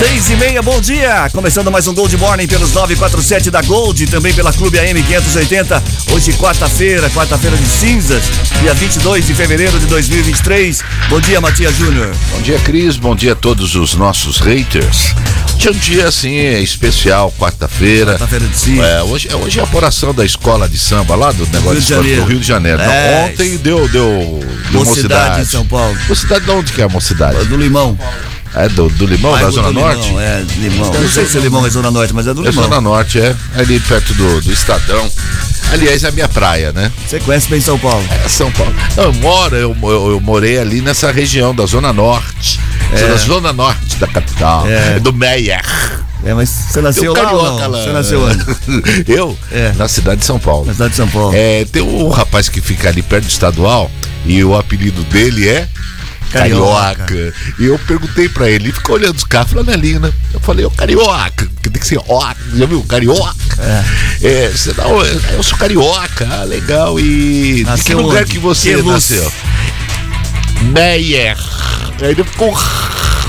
Seis e meia, bom dia! Começando mais um Gold Morning pelos 947 da Gold, também pela Clube AM 580. Hoje, quarta-feira, quarta-feira de cinzas, dia 22 de fevereiro de 2023. Bom dia, Matias Júnior. Bom dia, Cris. Bom dia a todos os nossos haters. Hoje é um dia assim especial, quarta-feira. Quarta-feira de cinzas. É, hoje, é- hoje é a apuração da escola de samba lá do negócio Rio de do Rio de Janeiro. É, ontem deu, deu, deu Mocidade em São Paulo. Mocidade de onde que é a mocidade? Do Limão. É do, do Limão, da Zona do Norte? Limão, é, Limão. Não sei se é Limão é Zona Norte, mas é do É Limão. Zona Norte, é. Ali perto do, do Estadão. Aliás, é a minha praia, né? Você conhece bem São Paulo. É São Paulo. Eu moro, eu, eu, eu morei ali nessa região da Zona Norte. Da Zona Norte da capital. É. Do Meyer. É, mas você nasceu lá ou carioca não? lá. Você nasceu onde? Eu? É. Na cidade de São Paulo. Na cidade de São Paulo. É, tem um rapaz que fica ali perto do estadual e o apelido dele é Carioca. Carioca. E eu perguntei pra ele, ele ficou olhando os carros, flanelinha. Eu falei, ô Carioca, que tem que ser ó, já viu? Carioca. É. você não, eu sou carioca, ah, legal. E de que Nasceu lugar onde? que você Que luz? nasceu? Meyer. Aí ele ficou.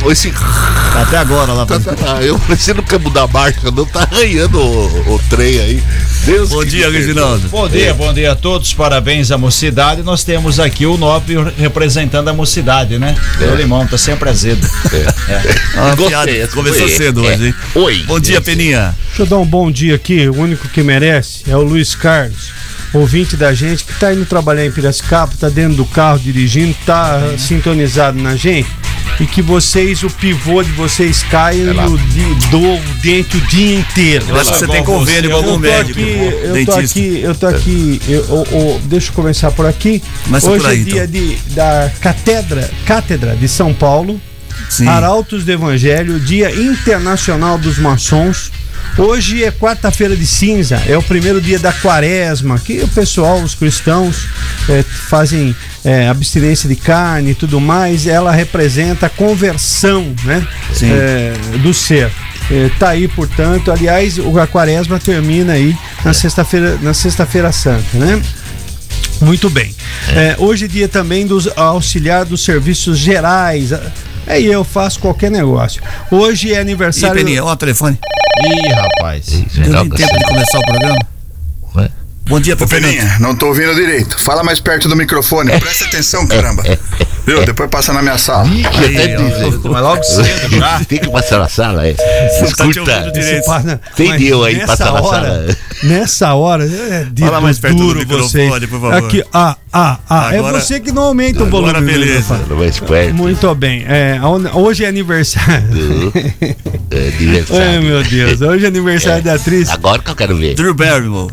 Esse. Tá Até agora lá. Tá, tá, tá. Eu você não quer mudar a marcha, não tá arranhando o, o trem aí. Deus Bom dia. Reginaldo. Bom É. dia, bom dia a todos, parabéns à mocidade. Nós temos aqui o Nobre representando a mocidade, né? O limão tá sempre azedo. Ah, Gostei, piada. essa Começou foi- cedo é. hoje, hein? Oi. Bom dia, Peninha. Deixa eu dar um bom dia aqui. O único que merece é o Luiz Carlos, ouvinte da gente, que tá indo trabalhar em Piracicaba, tá dentro do carro dirigindo, tá sintonizado na gente. E que vocês, o pivô de vocês caia É no di- do dente o dia inteiro. Eu acho que você tem convênio com algum médico. aqui, eu tô aqui, eu tô aqui, eu- eu- eu- deixa eu começar por aqui. Começa Hoje por aí, é dia então. de, da Catedra, Cátedra de São Paulo. Sim. Arautos do Evangelho, Dia Internacional dos Maçons. Hoje é quarta-feira de cinza, é o primeiro dia da quaresma, que o pessoal, os cristãos, eh, fazem eh, abstinência de carne e tudo mais. Ela representa a conversão né, eh, do ser. Eh, tá aí, portanto, aliás, o- a quaresma termina aí na sexta-feira, na sexta-feira santa, né? Muito bem. É, hoje é dia também dos auxiliar dos serviços gerais. Aí eu faço qualquer negócio. Hoje é E aniversário. Peninha, ó o telefone. Ih, rapaz. Deu nem tempo de começar o programa. Ué? Bom dia, Ô Fernando. Peninha, não tô ouvindo direito. Fala mais perto do microfone. Presta atenção, caramba. Viu? Depois passa na minha sala. Ih, até ó, dizer. Mas logo cedo já. Tem que passar na sala, é. tá Escuta. Entendeu mas aí, nessa passa na hora, sala. Nessa hora, é de Fala mais perto do duro microfone, vocês. por favor. Aqui, ah, ah, ah. Agora- é você que não aumenta o volume. agora do beleza. perto. Muito bem. É, hoje é aniversário. É, Ai, aniversário. meu Deus. Hoje é aniversário da atriz. Agora que eu quero ver. Drew Barrymore.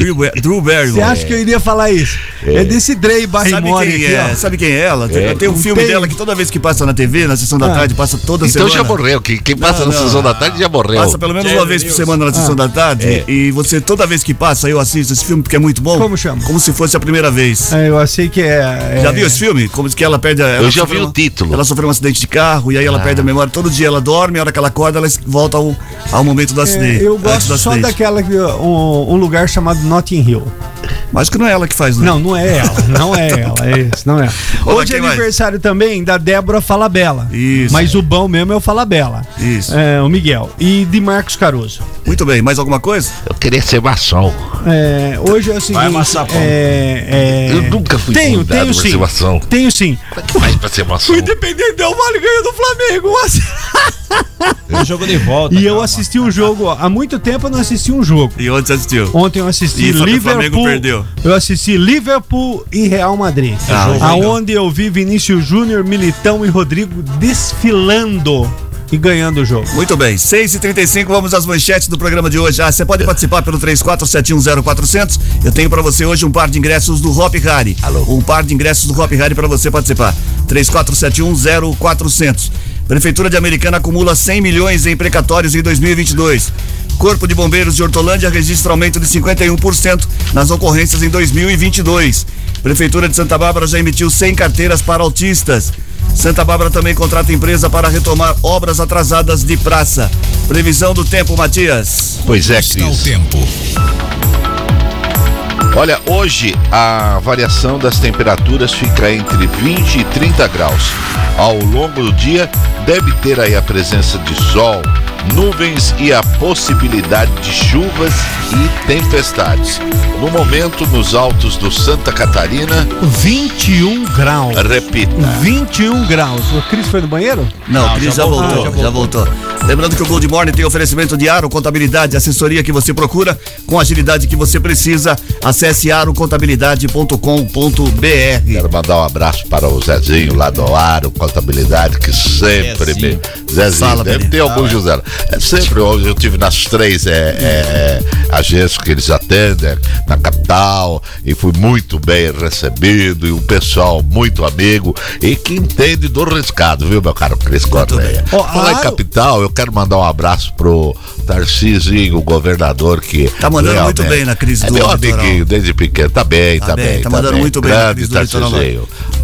Drew, Drew Você Barrymore. acha que eu iria falar isso? É, desse Drey Sabe Barrymore quem aqui, é? ó. Sabe quem é ela? É. Tem um filme Tem. dela que toda vez que passa na TV, na sessão da Ah. tarde, passa toda Então semana. já morreu. Quem, quem passa Não, na não. sessão da tarde já morreu. Passa pelo menos uma vez por semana na sessão da tarde. É. E você, toda vez que passa, eu assisto esse filme porque é muito bom. Como chama? Como se fosse a primeira vez. É, eu achei que é. é- Já viu esse filme? Como que ela perde a. ela Eu já vi o um- título. Ela sofreu um acidente de carro e aí ela perde a memória. Todo dia ela dorme, a hora que ela acorda, ela volta ao, ao momento do é, acidente. eu gosto só daquela que, um, um lugar chamado Notting Hill. Mas que não é ela que faz, né? Não, não é ela, não é ela, é esse, não é. Olá, Hoje é quem mais? aniversário também da Débora Falabella. Isso. Mas o bom mesmo é o Falabella. Isso. É, o Miguel. E de Marcos Caruso. Muito bem, mais alguma coisa? Eu queria ser maçom. É, hoje é o seguinte. amassar pão. é, é, Eu nunca fui Tenho, tenho sim. ser maçom. Tenho sim. Como é que faz pra ser maçom? O Independente Del Vale ganhou do Flamengo. O jogo de volta. E eu calma. assisti um jogo. Há muito tempo eu não assisti um jogo. E onde você assistiu? Ontem eu assisti E o Liverpool. Perdeu. Eu assisti Liverpool e Real Madrid. Ah, legal. aonde eu vi Vinícius Júnior, Militão e Rodrigo desfilando e ganhando o jogo. Muito bem, 6h35, vamos às manchetes do programa de hoje. Ah, você pode participar pelo 34710400. Eu tenho pra você hoje um par de ingressos do Hop Harry. Alô. Um par de ingressos do Hop Harry pra você participar. 34710400. Prefeitura de Americana acumula 100 milhões em precatórios em 2022. Corpo de Bombeiros de Hortolândia registra aumento de 51% nas ocorrências em 2022. Prefeitura de Santa Bárbara já emitiu 100 carteiras para autistas. Santa Bárbara também contrata empresa para retomar obras atrasadas de praça. Previsão do tempo, Matias. Pois é, Cris. tempo. Olha, hoje a variação das temperaturas fica entre 20 e 30 graus. Ao longo do dia, deve ter aí a presença de sol, nuvens e a possibilidade de chuvas e tempestades. No momento, nos altos do Santa Catarina, 21 graus. repita. 21 graus. O Cris foi no banheiro? Não, Não, Cris já já, voltou, voltou, já já voltou. Lembrando que o Gold Morning tem oferecimento de Aro Contabilidade, assessoria que você procura com a agilidade que você precisa. Acesse arocontabilidade.com.br. Quero mandar um abraço para o Zezinho lá do Aro Contabilidade, que sempre Zezinho. me. Zezinho, Fala, deve ter algum José. É sempre, hoje eu tive nas três é, é, agências que eles atendem, na capital, e fui muito bem recebido, e um pessoal muito amigo, e que entende do riscado, viu, meu caro Cris Correia? Ó, Falar em Aro- capital, eu quero mandar um abraço pro Tarcísio, o governador, que. Tá mandando muito bem na crise é do meu litoral. amiguinho desde pequeno, tá bem, tá, Tá bem, tá mandando muito bem na Grande crise do. Aliás,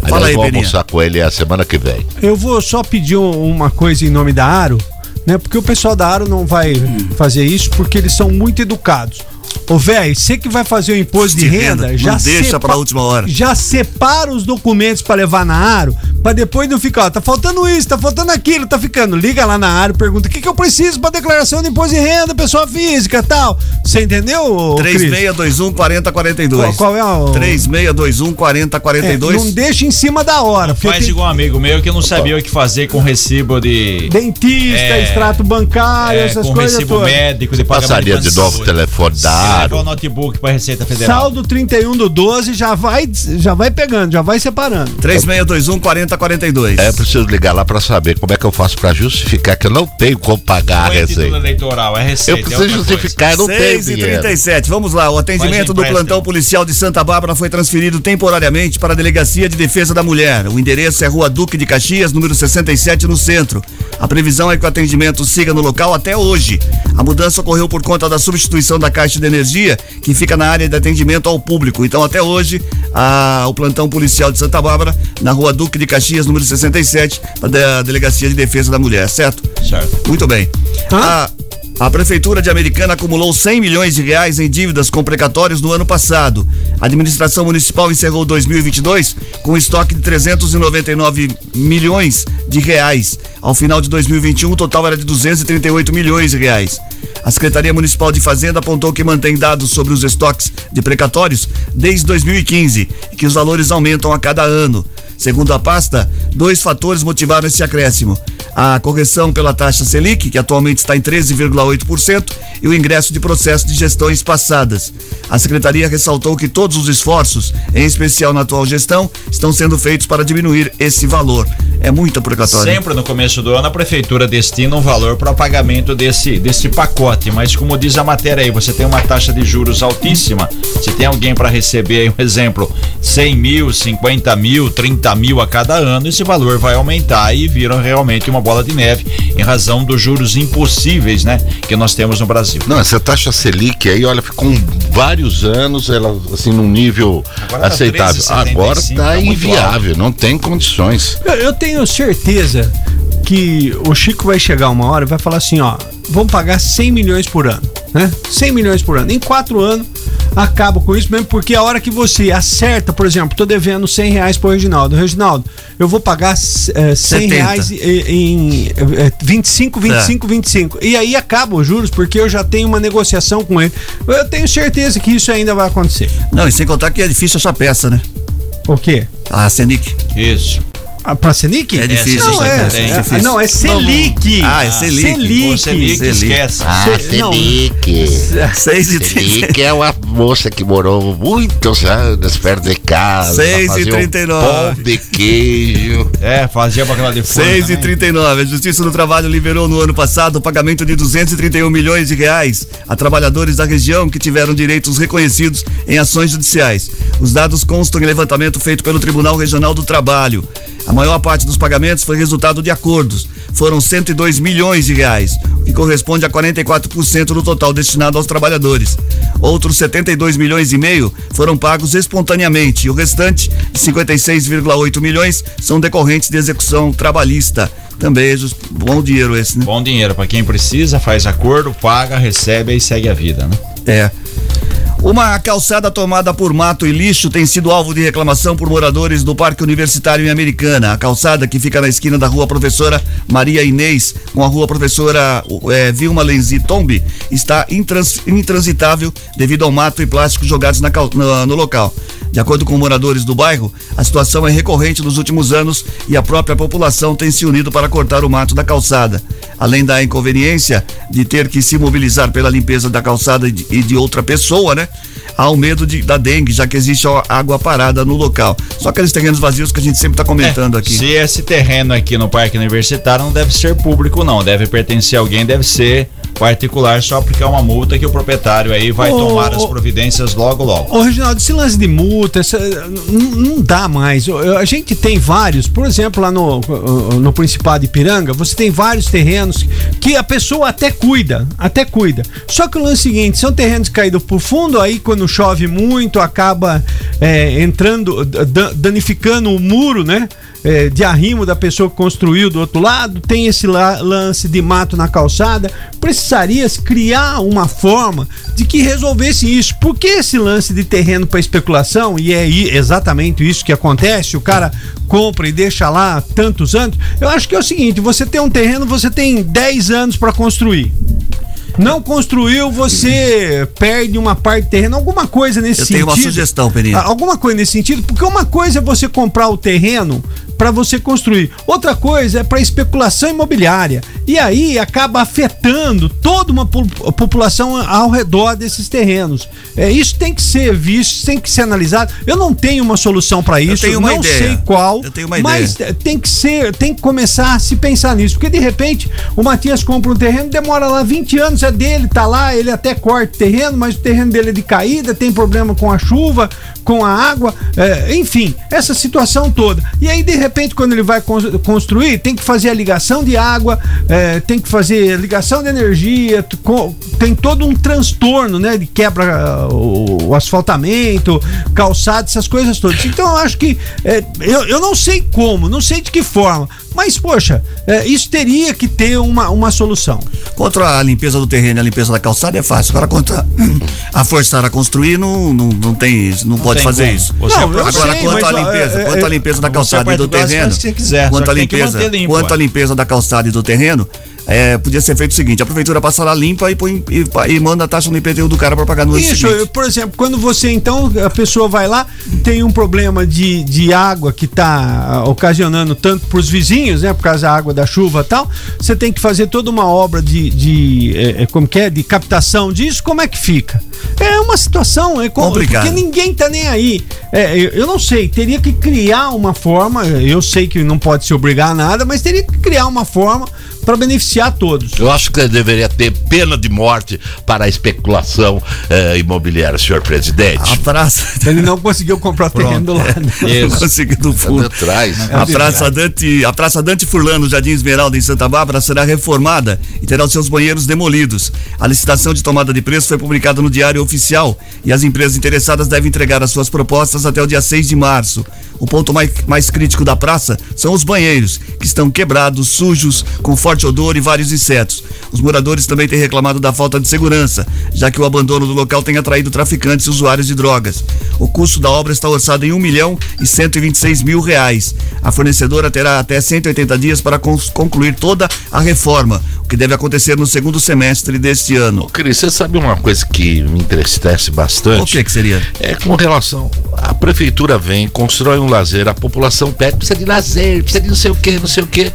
Fala aí, vou Beninha. almoçar com ele a semana que vem. Eu vou só pedir um- uma coisa em nome da Aro, né? Porque o pessoal da Aro não vai fazer isso porque eles são muito educados. Ô, velho, você que vai fazer o imposto de, De renda, renda, já deixa pra última hora. Já separa os documentos pra levar na Aro, pra depois não ficar, ó, tá faltando isso, tá faltando aquilo, tá ficando. Liga lá na Aro, pergunta o que, que eu preciso pra declaração de imposto de renda, pessoa física e tal. Você entendeu, ô, Cris? 3621 4042. Qual, qual é o. 3621 É, 4042. não deixa em cima da hora. porque Faz tem igual um amigo meu que não sabia o que fazer com recibo de. Dentista, É, extrato bancário, é, essas com coisas recibo todas. médico, de pagamento Passaria de novo o telefone da Leva Aro. o notebook pra Receita Federal. Saldo 31 do 12 já vai, já vai pegando, já vai separando. 3621 4042. É, eu preciso ligar lá pra saber como é que eu faço pra justificar que eu não tenho como pagar a Não é título receita. eleitoral, é receita. Eu é preciso outra justificar, eu não tenho 6 e dinheiro. 37. Vamos lá. O atendimento do plantão policial de Santa Bárbara foi transferido temporariamente para a Delegacia de Defesa da Mulher. O endereço é Rua Duque de Caxias, número 67, no centro. A previsão é que o atendimento siga no local até hoje. A mudança ocorreu por conta da substituição da caixa de energia, que fica na área de atendimento ao público. Então, até hoje, a- o plantão policial de Santa Bárbara, na Rua Duque de Caxias, número 67, da Delegacia de Defesa da Mulher, certo? Certo. Muito bem. A, a Prefeitura de Americana acumulou 100 milhões de reais em dívidas com precatórios no ano passado. A administração municipal encerrou 2022 com estoque de 399 milhões de reais. Ao final de 2021, o total era de 238 milhões de reais. A Secretaria Municipal de Fazenda apontou que mantém dados sobre os estoques de precatórios desde 2015 e que os valores aumentam a cada ano. Segundo a pasta, dois fatores motivaram esse acréscimo: a correção pela taxa Selic, que atualmente está em 13,8%, e o ingresso de processo de gestões passadas. A secretaria ressaltou que todos os esforços, em especial na atual gestão, estão sendo feitos para diminuir esse valor. É muita precatória. Sempre no começo do ano a prefeitura destina um valor para o pagamento desse, desse pacote, mas como diz a matéria aí, você tem uma taxa de juros altíssima, se tem alguém para receber um exemplo, 100 mil, 50 mil, 30 mil a cada ano, esse valor vai aumentar e vira realmente uma bola de neve em razão dos juros impossíveis, né, que nós temos no Brasil. Não, essa taxa Selic aí, olha, ficou um- vários anos, ela assim, num nível Agora tá aceitável. 13,75, Agora tá tá muito inviável, não tem condições. Eu, eu tenho certeza que o Chico vai chegar uma hora e vai falar assim, ó, vamos pagar 100 milhões por ano, né? 100 milhões por ano. Em quatro anos, acaba com isso mesmo, porque a hora que você acerta, por exemplo, tô devendo 100 reais pro Reginaldo. Reginaldo, eu vou pagar eh, 100 70. reais em, em eh, 25, 25, 25. E aí acaba os juros, porque eu já tenho uma negociação com ele. Eu tenho certeza que isso ainda vai acontecer. Não, e sem contar que é difícil achar peça, né? O quê? A Senic. Isso. Ah, Pra Selic? É difícil, Não, é, é é, difícil. não, é Selic. Ah, é Selic. Selic. Liga, Selic. esquece. Ah. Selic. 6 30. Selic é uma moça que morou muitos anos perto de casa. Seis e fazia um 39. Pão de queijo. É, fazia bacalhau de forno 6 e também. 39. A Justiça do Trabalho liberou no ano passado o pagamento de 231 milhões de reais a trabalhadores da região que tiveram direitos reconhecidos em ações judiciais. Os dados constam em levantamento feito pelo Tribunal Regional do Trabalho. A maior parte dos pagamentos foi resultado de acordos. Foram 102 milhões de reais, o que corresponde a 44% do total destinado aos trabalhadores. Outros 72 milhões e meio foram pagos espontaneamente e o restante, de 56,8 milhões, são decorrentes de execução trabalhista. Também é bom dinheiro esse, né? Bom dinheiro para quem precisa, faz acordo, paga, recebe e segue a vida, né? É. Uma calçada tomada por mato e lixo tem sido alvo de reclamação por moradores do Parque Universitário em Americana. A calçada, que fica na esquina da rua Professora Maria Inês com a rua Professora eh, Vilma Lenzi Tombi, está intrans- intransitável devido ao mato e plástico jogados na na- no local. De acordo com moradores do bairro, a situação é recorrente nos últimos anos e a própria população tem se unido para cortar o mato da calçada. Além da inconveniência de ter que se mobilizar pela limpeza da calçada e de, e de outra pessoa, né? Há o medo de, da dengue, já que existe ó, água parada no local. Só aqueles terrenos vazios que a gente sempre está comentando aqui. É, Se esse terreno aqui no Parque Universitário não deve ser público, não. Deve pertencer a alguém, deve ser particular, só porque é uma multa que o proprietário aí vai Ô, tomar as ô, providências logo, logo. Ô, Reginaldo, esse lance de multa, essa- não dá mais. A gente tem vários, por exemplo, lá no, no Principado de Piranga, você tem vários terrenos que a pessoa até cuida, até cuida. Só que o lance é o seguinte, são terrenos caídos por fundo, aí quando chove muito, acaba é, entrando, da- danificando o muro, né? é, de arrimo da pessoa que construiu do outro lado, tem esse la- lance de mato na calçada. Precisaria se criar uma forma de que resolvesse isso. Porque esse lance de terreno para especulação, e é exatamente isso que acontece, o cara compra e deixa lá tantos anos. Eu acho que é o seguinte: você tem um terreno, você tem 10 anos para construir. Não construiu, você perde uma parte do terreno, alguma coisa nesse Eu sentido. tenho uma sugestão, Peninha. Alguma coisa nesse sentido, porque uma coisa é você comprar o terreno para você construir, outra coisa é para especulação imobiliária. E aí acaba afetando toda uma po- população ao redor desses terrenos. É, isso tem que ser visto, tem que ser analisado. Eu não tenho uma solução para isso, tenho uma não ideia. sei qual, Eu tenho uma mas tem que ser, tem que começar a se pensar nisso, porque de repente o Matias compra um terreno, demora lá 20 anos, é dele, tá lá, ele até corta o terreno, mas o terreno dele é de caída, tem problema com a chuva, com a água, é, enfim, essa situação toda. E aí, de repente, quando ele vai cons- construir, tem que fazer a ligação de água, é, tem que fazer a ligação de energia, tem todo um transtorno, né? De quebra o, asfaltamento, calçado, essas coisas todas. Então, eu acho que é, eu, eu não sei como, não sei de que forma, mas, poxa, é, isso teria que ter uma, uma solução. Contra a limpeza do terreno e a limpeza da calçada é fácil. Agora, contra a forçar a construir, não, não, não tem não, pode tem fazer como. isso. Você Não, Agora, sei, quanto à limpeza, é, quanto à limpeza da calçada e do terreno, quanto à limpeza, quanto à limpeza da calçada e do terreno, é, podia ser feito o seguinte: a prefeitura passa lá limpa e, põe, e, e manda a taxa no IPTU do cara para pagar no Isso, seguinte. por exemplo, quando você então, a pessoa vai lá, tem um problema de, de água que está ocasionando tanto para os vizinhos, né, por causa da água da chuva e tal, você tem que fazer toda uma obra de, de é, é, como que é, de captação disso, como é que fica? É uma situação, é com- Complicado. porque ninguém tá nem aí. É, eu, eu não sei, teria que criar uma forma, eu sei que não pode se obrigar a nada, mas teria que criar uma forma para beneficiar todos. Eu acho que deveria ter pena de morte para a especulação eh, imobiliária, senhor presidente. A praça. Ele não conseguiu comprar o terreno do lado. Isso. Consegui do Tá fundo. atrás. A Praça Dante, a Praça Dante Furlano, Jardim Esmeralda, em Santa Bárbara, será reformada e terá os seus banheiros demolidos. A licitação de tomada de preço foi publicada no Diário Oficial e as empresas interessadas devem entregar as suas propostas até o dia 6 de março. O ponto mais, mais crítico da praça são os banheiros, que estão quebrados, sujos, com forte odor e vários insetos. Os moradores também têm reclamado da falta de segurança, já que o abandono do local tem atraído traficantes e usuários de drogas. O custo da obra está orçado em 1 milhão e 126 mil reais. A fornecedora terá até 180 dias para concluir toda a reforma, o que deve acontecer no segundo semestre deste ano. Ô, Cris, você sabe uma coisa que me entristece O bastante? que, que seria? É com relação. A prefeitura vem, constrói um lazer, a população pede, precisa de lazer, precisa de não sei o que, não sei o que.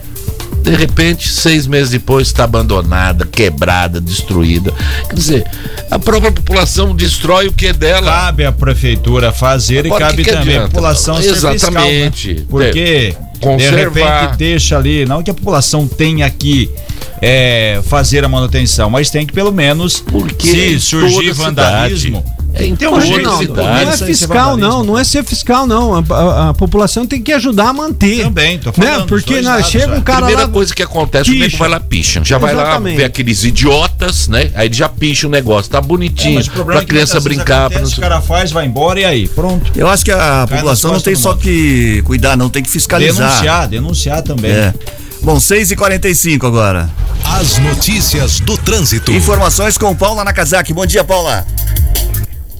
De repente, seis meses depois, está abandonada, quebrada, destruída. Quer dizer, a própria população destrói o que é dela. Cabe à prefeitura fazer Agora, e cabe que que também adianta? população ser fiscal, Exatamente. né? Porque de Conservar. repente deixa ali, não que a população tenha que é, fazer a manutenção, mas tem que pelo menos Porque se surgir vandalismo, É Tem um Ô, jeito, intensidade. não é fiscal, não, não é ser fiscal, não. A, a- a população tem que ajudar a manter. Também, tô né? falando, dos Porque na, lados, chega um é. cara Primeira lá. coisa que acontece, o picha. nego vai lá picha. Já vai lá Exatamente. ver aqueles idiotas, né? Aí ele já picha o negócio, tá É, bonitinho. o problema pra é criança brincar. acontece, pra não O cara faz, vai embora e aí, pronto. Eu acho que a nas população não tem do só mundo. que cuidar, não, tem que fiscalizar. Denunciar, denunciar também. É. Bom, 6h45 agora. As notícias do trânsito. Informações com Paula Nakazaki. Bom dia, Paula.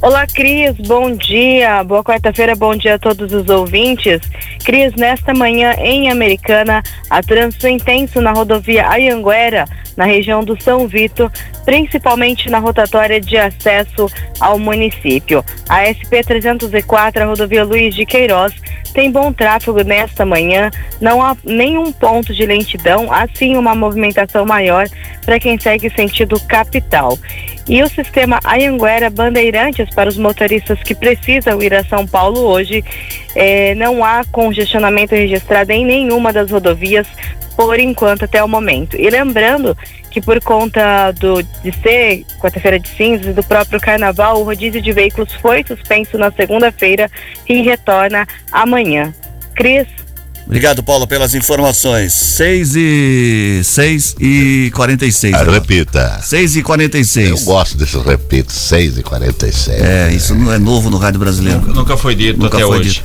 Olá, Cris, bom dia. Boa quarta-feira, bom dia a todos os ouvintes. Cris, nesta manhã em Americana, a trânsito intenso na rodovia Ayanguera, na região do São Vito, principalmente na rotatória de acesso ao município. A SP-304, a rodovia Luiz de Queiroz, tem bom tráfego nesta manhã, não há nenhum ponto de lentidão, assim uma movimentação maior para quem segue sentido capital. E o sistema Anhanguera Bandeirantes para os motoristas que precisam ir a São Paulo hoje, eh, não há congestionamento registrado em nenhuma das rodovias por enquanto até o momento. E lembrando que por conta do, de ser quarta-feira de cinzas do próprio carnaval, o rodízio de veículos foi suspenso na segunda-feira e retorna amanhã. Cris, Obrigado, Paula, pelas informações. 6 e 6 e 46. Ah, repita. 6 e Eu 46. gosto desses repitos, 6 e 46 É, isso não é novo no rádio brasileiro. Nunca foi dito Nunca até foi hoje. dito.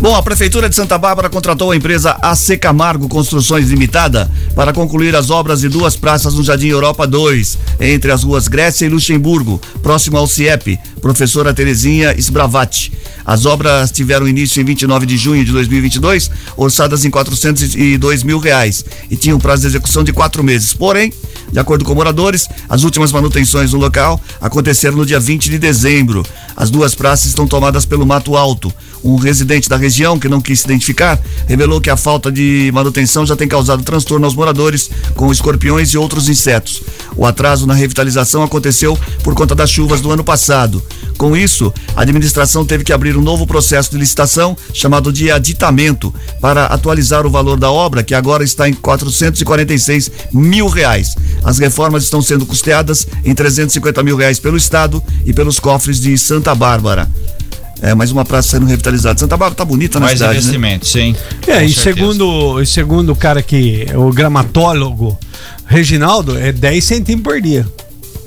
Bom, a Prefeitura de Santa Bárbara contratou a empresa AC Camargo Construções Limitada para concluir as obras de duas praças no Jardim Europa 2, entre as ruas Grécia e Luxemburgo, próximo ao CIEP, professora Terezinha Sbravati. As obras tiveram início em 29 de junho de 2022, orçadas em 402 mil reais e tinham prazo de execução de quatro meses. Porém, de acordo com moradores, as últimas manutenções no local aconteceram no dia 20 de dezembro. As duas praças estão tomadas pelo mato alto. Um residente da região, que não quis se identificar, revelou que a falta de manutenção já tem causado transtorno aos moradores com escorpiões e outros insetos. O atraso na revitalização aconteceu por conta das chuvas do ano passado. Com isso, a administração teve que abrir um novo processo de licitação chamado de aditamento para atualizar o valor da obra, que agora está em 446 mil reais. As reformas estão sendo custeadas em 350 mil reais pelo Estado e pelos cofres de Santa Bárbara. É, mais uma praça sendo revitalizada. Santa Bárbara tá bonita na Mais cidade, né? investimento, sim. É, e certeza. segundo, e segundo o cara que, o gramatólogo Reginaldo, é 10 centímetros por dia.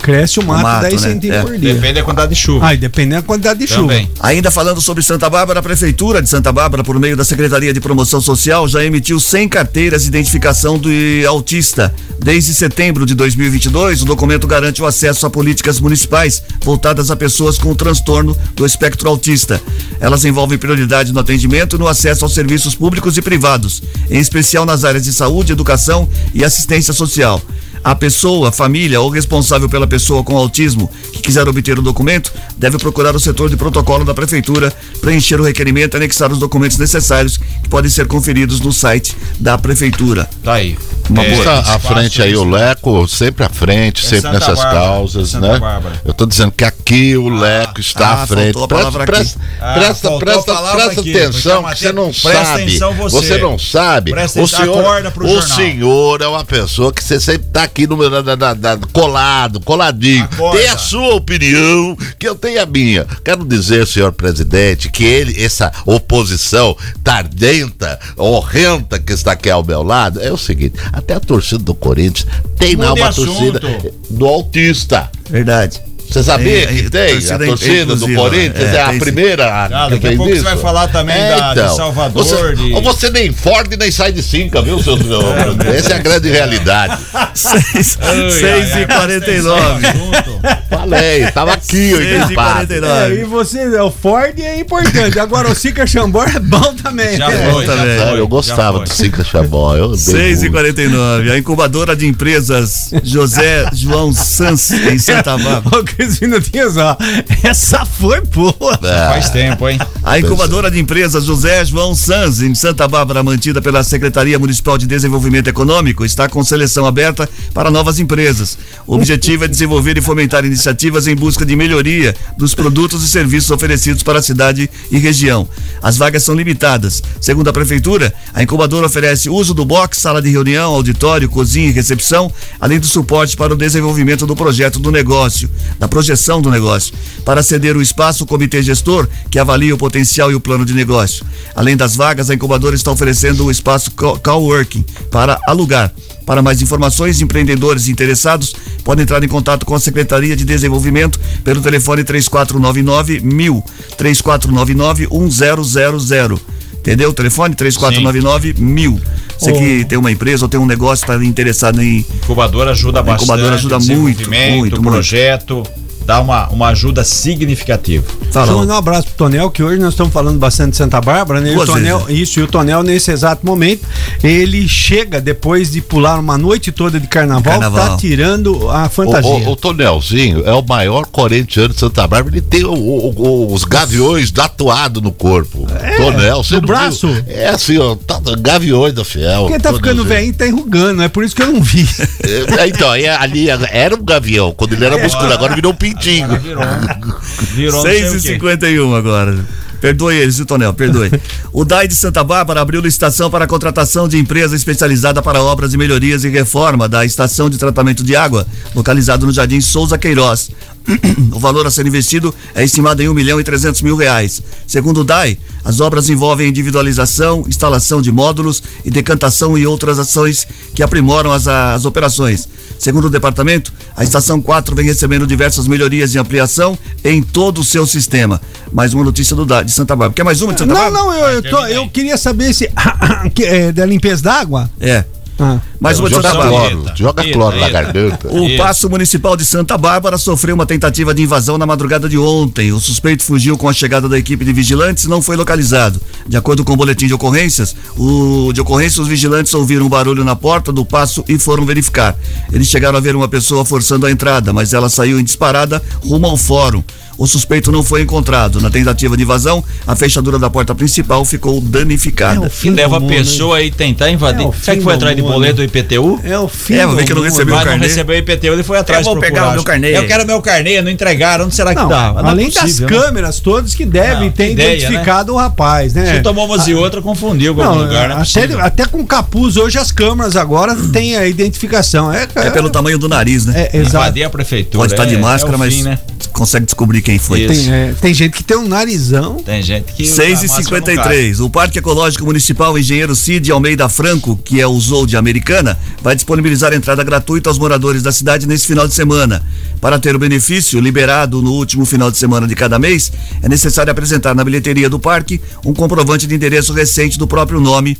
Cresce o mato, mato, 10 né? centímetros É. por dia. Depende da quantidade de chuva. Ah, e dependendo da quantidade de Também. chuva. Ainda falando sobre Santa Bárbara, a Prefeitura de Santa Bárbara, por meio da Secretaria de Promoção Social, já emitiu 100 carteiras de identificação do autista. Desde setembro de 2022, o documento garante o acesso a políticas municipais voltadas a pessoas com transtorno do espectro autista. Elas envolvem prioridade no atendimento e no acesso aos serviços públicos e privados, em especial nas áreas de saúde, educação e assistência social. A pessoa, família ou responsável pela pessoa com autismo que quiser obter o documento deve procurar o setor de protocolo da prefeitura, preencher o requerimento e anexar os documentos necessários que podem ser conferidos no site da prefeitura. Tá aí. Uma É, boa. Está à frente aí o isso. Leco, sempre à frente, É sempre Santa nessas Bárbara, causas, Santa né? Bárbara. Eu tô dizendo que aqui o Leco está ah, à frente. a presta, presta, Ah, presta, a presta, presta aqui, atenção, a que você não presta sabe. atenção você. não sabe. Presta o atenção, senhor, acorda pro o jornal. senhor é uma pessoa que você sempre tá aqui no meu na- na- na- colado, coladinho. Acorda. Tem a sua opinião, que eu tenho a minha. Quero dizer, senhor presidente, que ele, essa oposição tardenta, horrenta que está aqui ao meu lado, é o seguinte: até a torcida do Corinthians tem lá Mude uma assunto. torcida do autista. Verdade. Você sabia É, que é, tem? torcida a torcida do inclusiva, Corinthians é, é, a primeira. Ah, que daqui a pouco você isso. vai falar também da- de Salvador, Você, de- ou você nem Ford nem sai de cinca, viu, seu senhor? Essa é a grande realidade. 6 Ai, e 49. ai, assunto. Falei, tava aqui, 6 e equipado. É, e 49. você, o Ford é importante. Agora o Sica Chambor é bom também. Já É. foi, já também. foi. Eu gostava já do foi. Cinca Chabó. Eu dei 6 e muito. 49. A incubadora de empresas José João Sans, em Santa Bárbara. Ó. Essa foi boa. É, Faz tempo, hein? A incubadora de empresas José João Sans, em Santa Bárbara, mantida pela Secretaria Municipal de Desenvolvimento Econômico, está com seleção aberta para novas empresas. O objetivo é desenvolver e fomentar iniciativas em busca de melhoria dos produtos e serviços oferecidos para a cidade e região. As vagas são limitadas. Segundo a Prefeitura, a incubadora oferece uso do box, sala de reunião, auditório, cozinha e recepção, além do suporte para o desenvolvimento do projeto do negócio, da projeção do negócio. Para ceder o espaço, o comitê gestor, que avalia o potencial e o plano de negócio. Além das vagas, a incubadora está oferecendo o espaço coworking para alugar. Para mais informações, empreendedores interessados podem entrar em contato com a Secretaria de Desenvolvimento pelo telefone 3499 1000 3499 1000. Entendeu? O telefone 3499 1000. Você que tem uma empresa ou tem um negócio, está interessado em. Incubadora ajuda bastante. incubadora ajuda muito, muito, muito. Dá uma, uma ajuda significativa. Deixa mandar um abraço pro Tonel, que hoje nós estamos falando bastante de Santa Bárbara, né? E o Tonel, vezes, isso, e o Tonel, nesse exato momento, ele chega depois de pular uma noite toda de carnaval, Carnaval. tá tirando a O, fantasia. o, o Tonelzinho é o maior corintiano de Santa Bárbara. Ele tem o- o- o- os gaviões tatuados no corpo. Tonel, você no braço? viu? É assim, ó, tá- gaviões da Fiel. Porque tá ficando velhinho, tá enrugando, é por isso que eu não vi. É, então, aí, ali era um gavião, quando ele era musculoso, agora virou um Agora virou. Virou não sei o quê. 6h51 agora. Perdoe eles, viu, Tonel? Perdoe. o DAI de Santa Bárbara abriu licitação para a contratação de empresa especializada para obras de melhorias e reforma da estação de tratamento de água, localizado no Jardim Souza Queiroz. O valor a ser investido é estimado em 1 milhão e 300 mil reais. Segundo o DAI, as obras envolvem individualização, instalação de módulos e decantação e outras ações que aprimoram as, as operações. Segundo o departamento, a estação 4 vem recebendo diversas melhorias e ampliação em todo o seu sistema. Mais uma notícia do DAI de Santa Bárbara. Quer mais uma de Santa Não, Bárbara? não, eu, eu, tô- eu queria saber se. que é da limpeza d'água? É. Ah. Mais uma de Joga Bárbara. cloro, Eita, joga eita, cloro na garganta. O. Paço Municipal de Santa Bárbara sofreu uma tentativa de invasão na madrugada de ontem. O suspeito fugiu com a chegada da equipe de vigilantes e não foi localizado. De acordo com o boletim de ocorrências, o de ocorrência os vigilantes ouviram um barulho na porta do passo e foram verificar. Eles chegaram a ver uma pessoa forçando a entrada, mas ela saiu em disparada rumo ao fórum. O suspeito não foi encontrado. Na tentativa de invasão, a fechadura da porta principal ficou danificada. Que leva a pessoa aí tentar invadir. É Será que foi do atrás de mundo. boleto do IPTU? É o fim. É, vou ver do que não recebeu o Mas não carnê. recebeu o IPTU, ele foi atrás Eu vou procurar. pegar o meu carnê. Eu quero meu carnê, não entregaram. Onde será que Não, tá? Mas não é além das possível, né? câmeras todas que devem Não, ter que ideia, identificado o rapaz, né? Se tomou umas e outra, confundiu com algum lugar, né? até, até com capuz, hoje as câmeras agora têm a identificação. É, É pelo tamanho do nariz, né? É, exato. Invadir a prefeitura. Pode estar de é- máscara, é mas né? consegue descobrir quem foi. Isso. Tem, é, tem gente que tem um narizão. Tem gente que. 6 e a máscara não cai. 53 O Parque Ecológico Municipal Engenheiro Cid Almeida Franco, que é o Zoo de Americana, vai disponibilizar entrada gratuita aos moradores da cidade nesse final de semana. Para ter o benefício liberado no último final de semana de cada mês, é necessário apresentar na bilheteria do parque um comprovante de endereço recente do próprio nome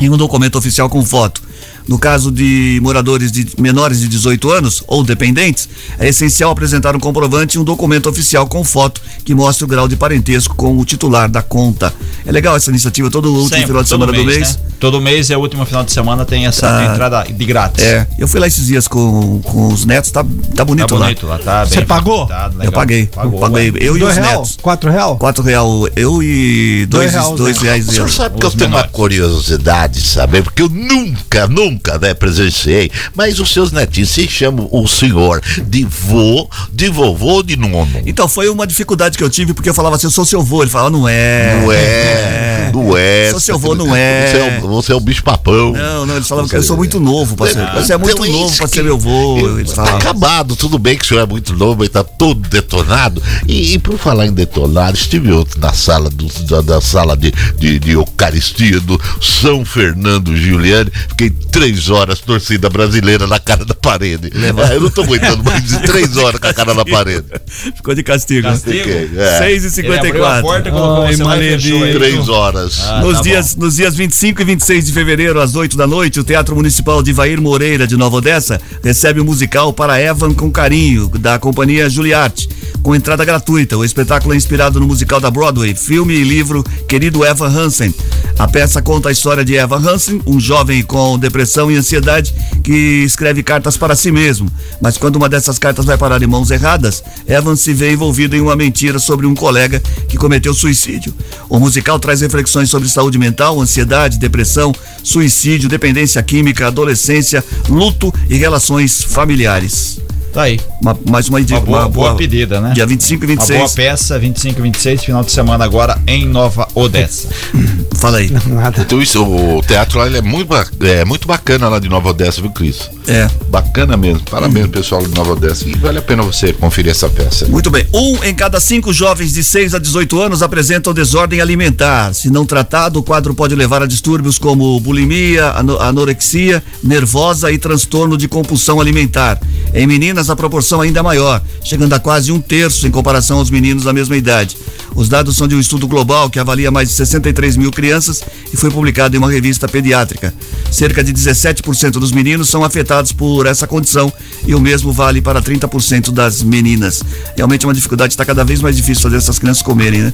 e um documento oficial com foto. No caso de moradores de menores de 18 anos ou dependentes, é essencial apresentar um comprovante e um documento oficial com foto que mostre o grau de parentesco com o titular da conta. É legal essa iniciativa, todo último Sempre, final de semana do mês. né? Todo mês é o último final de semana, tem essa Ah. entrada de grátis. É, eu fui lá esses dias com, com os netos, tá, tá Tá bonito, bonito lá, tá bem Você pagou? lá. legal. Eu paguei, Pagou, paguei, ué. eu e dois os real? netos. Quatro real? Quatro real, eu e dois, Dois reais, dois né? reais. O senhor eu. sabe que eu tenho uma curiosidade, sabe? Porque eu nunca, nunca, né, presenciei. Mas os seus netinhos se chamam o senhor de vô, de vovô ou de nono? Então, foi uma dificuldade que eu tive, porque eu falava assim, eu sou seu avô. Ele falava, não é. Não é, não é. Sou seu avô, não é. Você é, o- você é o bicho papão. Não, não, eles falavam que eu sou muito novo pra ser. Você é muito Então, novo pra que- ser meu avô. Eles Tá falavam. acabado, tudo bem que o senhor é muito novo, mas tá todo detonado. E, e por falar em detonado, estive ontem na sala do, da, da sala de, de, de Eucaristia do São Fernando Giuliani, fiquei três horas torcida brasileira na cara da parede. Ah, eu não tô aguentando mais de três horas com a cara na parede. Ficou de castigo. Castigo? É. 6 e Ele abriu a 54 porta, colocou Ai, você e. Três horas. Ah, Nos, tá dias, nos dias 25 e 26 de fevereiro, às 8 da noite, o Teatro Municipal de Vair Moreira, de Nova Odessa, recebe o musical para Evan com Carinho, da companhia Juliarte, com entrada gratuita. O espetáculo é inspirado no musical da Broadway, filme e livro Querido Evan Hansen. A peça conta a história de Evan Hansen, um jovem com depressão e ansiedade que escreve cartas para si mesmo. Mas quando uma dessas cartas vai parar em mãos erradas, Evan se vê envolvido em uma mentira sobre um colega que cometeu suicídio. O musical traz reflexões sobre saúde mental, ansiedade, depressão, suicídio, dependência química, adolescência, luto e relações familiares. Tá aí. Uma- mais uma, Uma boa, boa pedida, né? Dia 25 e Uma 26. boa peça, 25 e 26, final de semana agora em Nova Odessa. Fala aí. Nada. Então isso, o teatro lá ele é muito, é muito bacana lá de Nova Odessa, viu, Cris? É. Bacana mesmo. Parabéns, pessoal de Nova Odessa. E vale a pena você conferir essa peça. Muito bem. Um em cada cinco jovens de 6 a 18 anos apresentam desordem alimentar. Se não tratado, o quadro pode levar a distúrbios como bulimia, ano- anorexia, nervosa e transtorno de compulsão alimentar. Em meninas, a proporção ainda é maior, chegando a quase um terço em comparação aos meninos da mesma idade. Os dados são de um estudo global que avalia mais de 63 mil crianças e foi publicado em uma revista pediátrica. Cerca de 17% dos meninos são afetados por essa condição e o mesmo vale para 30% das meninas. Realmente é uma dificuldade, está cada vez mais difícil fazer essas crianças comerem, né?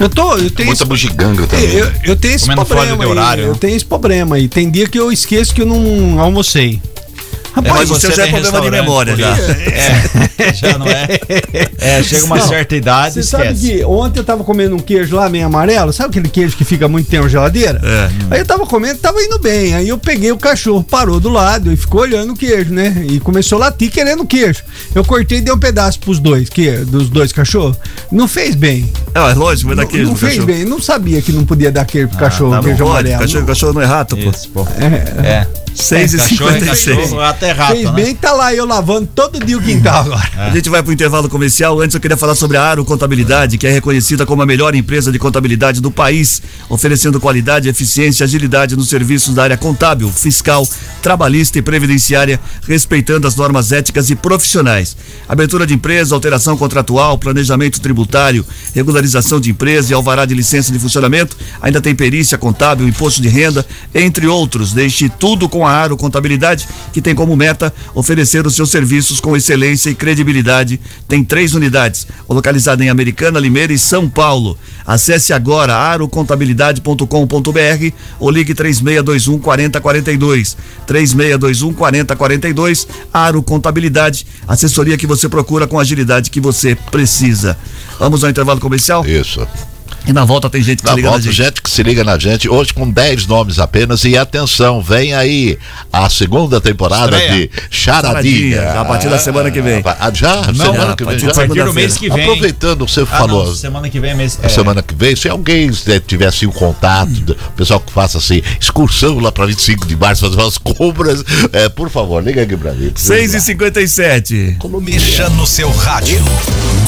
Eu tô, eu tenho Muita esse, bugiganga também. eu, eu tenho esse Comendo fora problema aí, horário, eu né? tenho esse problema aí. Tem dia que eu esqueço que eu não almocei. É, mas você já é tem problema de memória já. isso. É, já não é. É, chega uma Não, certa idade, Você sabe esquece. que ontem eu tava comendo um queijo lá meio amarelo, sabe aquele queijo que fica muito tempo na geladeira? É. Aí eu tava comendo, tava indo bem. Aí eu peguei o cachorro, parou do lado e ficou olhando o queijo, né? E começou a latir querendo o queijo. Eu cortei e dei um pedaço pros dois, que, dos dois cachorros. Não fez bem. É, lógico, vai dar Não, queijo não pro fez cachorro. bem. Não sabia que não podia dar queijo pro cachorro, Tá bom, queijo pode, amarelo. cachorro, cachorro não é rato, pô. Isso, pô. É. É. 6 e Cachorro é 56. cachorro, até rato, Fez né? bem, tá lá eu lavando todo dia o quintal agora. A gente vai para o intervalo comercial. Antes eu queria falar sobre a Aro Contabilidade, que é reconhecida como a melhor empresa de contabilidade do país, oferecendo qualidade, eficiência e agilidade nos serviços da área contábil, fiscal, trabalhista e previdenciária, respeitando as normas éticas e profissionais. Abertura de empresa, alteração contratual, planejamento tributário, regularização de empresa e alvará de licença de funcionamento, ainda tem perícia contábil, imposto de renda, entre outros. Deixe tudo com a Aro Contabilidade, que tem como meta oferecer os seus serviços com excelência e credibilidade. Tem três unidades, localizada em Americana, Limeira e São Paulo. Acesse agora arocontabilidade.com.br ou ligue 3621 4042. 3621 4042. Aro Contabilidade, assessoria que você procura com a agilidade que você precisa. Vamos ao intervalo comercial? Isso. E na volta tem gente que Na se liga na volta, gente. gente que se liga na gente, hoje com 10 nomes apenas. E atenção, vem aí a segunda temporada Estreia. de Charadinha. Charadinha, a partir da semana que vem. Ah, já? Não, semana que vem já? A partir do mês que vem. Aproveitando, você Ah, falou. não, semana que vem é mês. A é. semana que vem, se alguém tiver assim um contato, do pessoal que faça assim, excursão lá para 25 de março, fazer umas compras, é, por favor, liga aqui pra mim. 6 e 57 Mexa no seu rádio.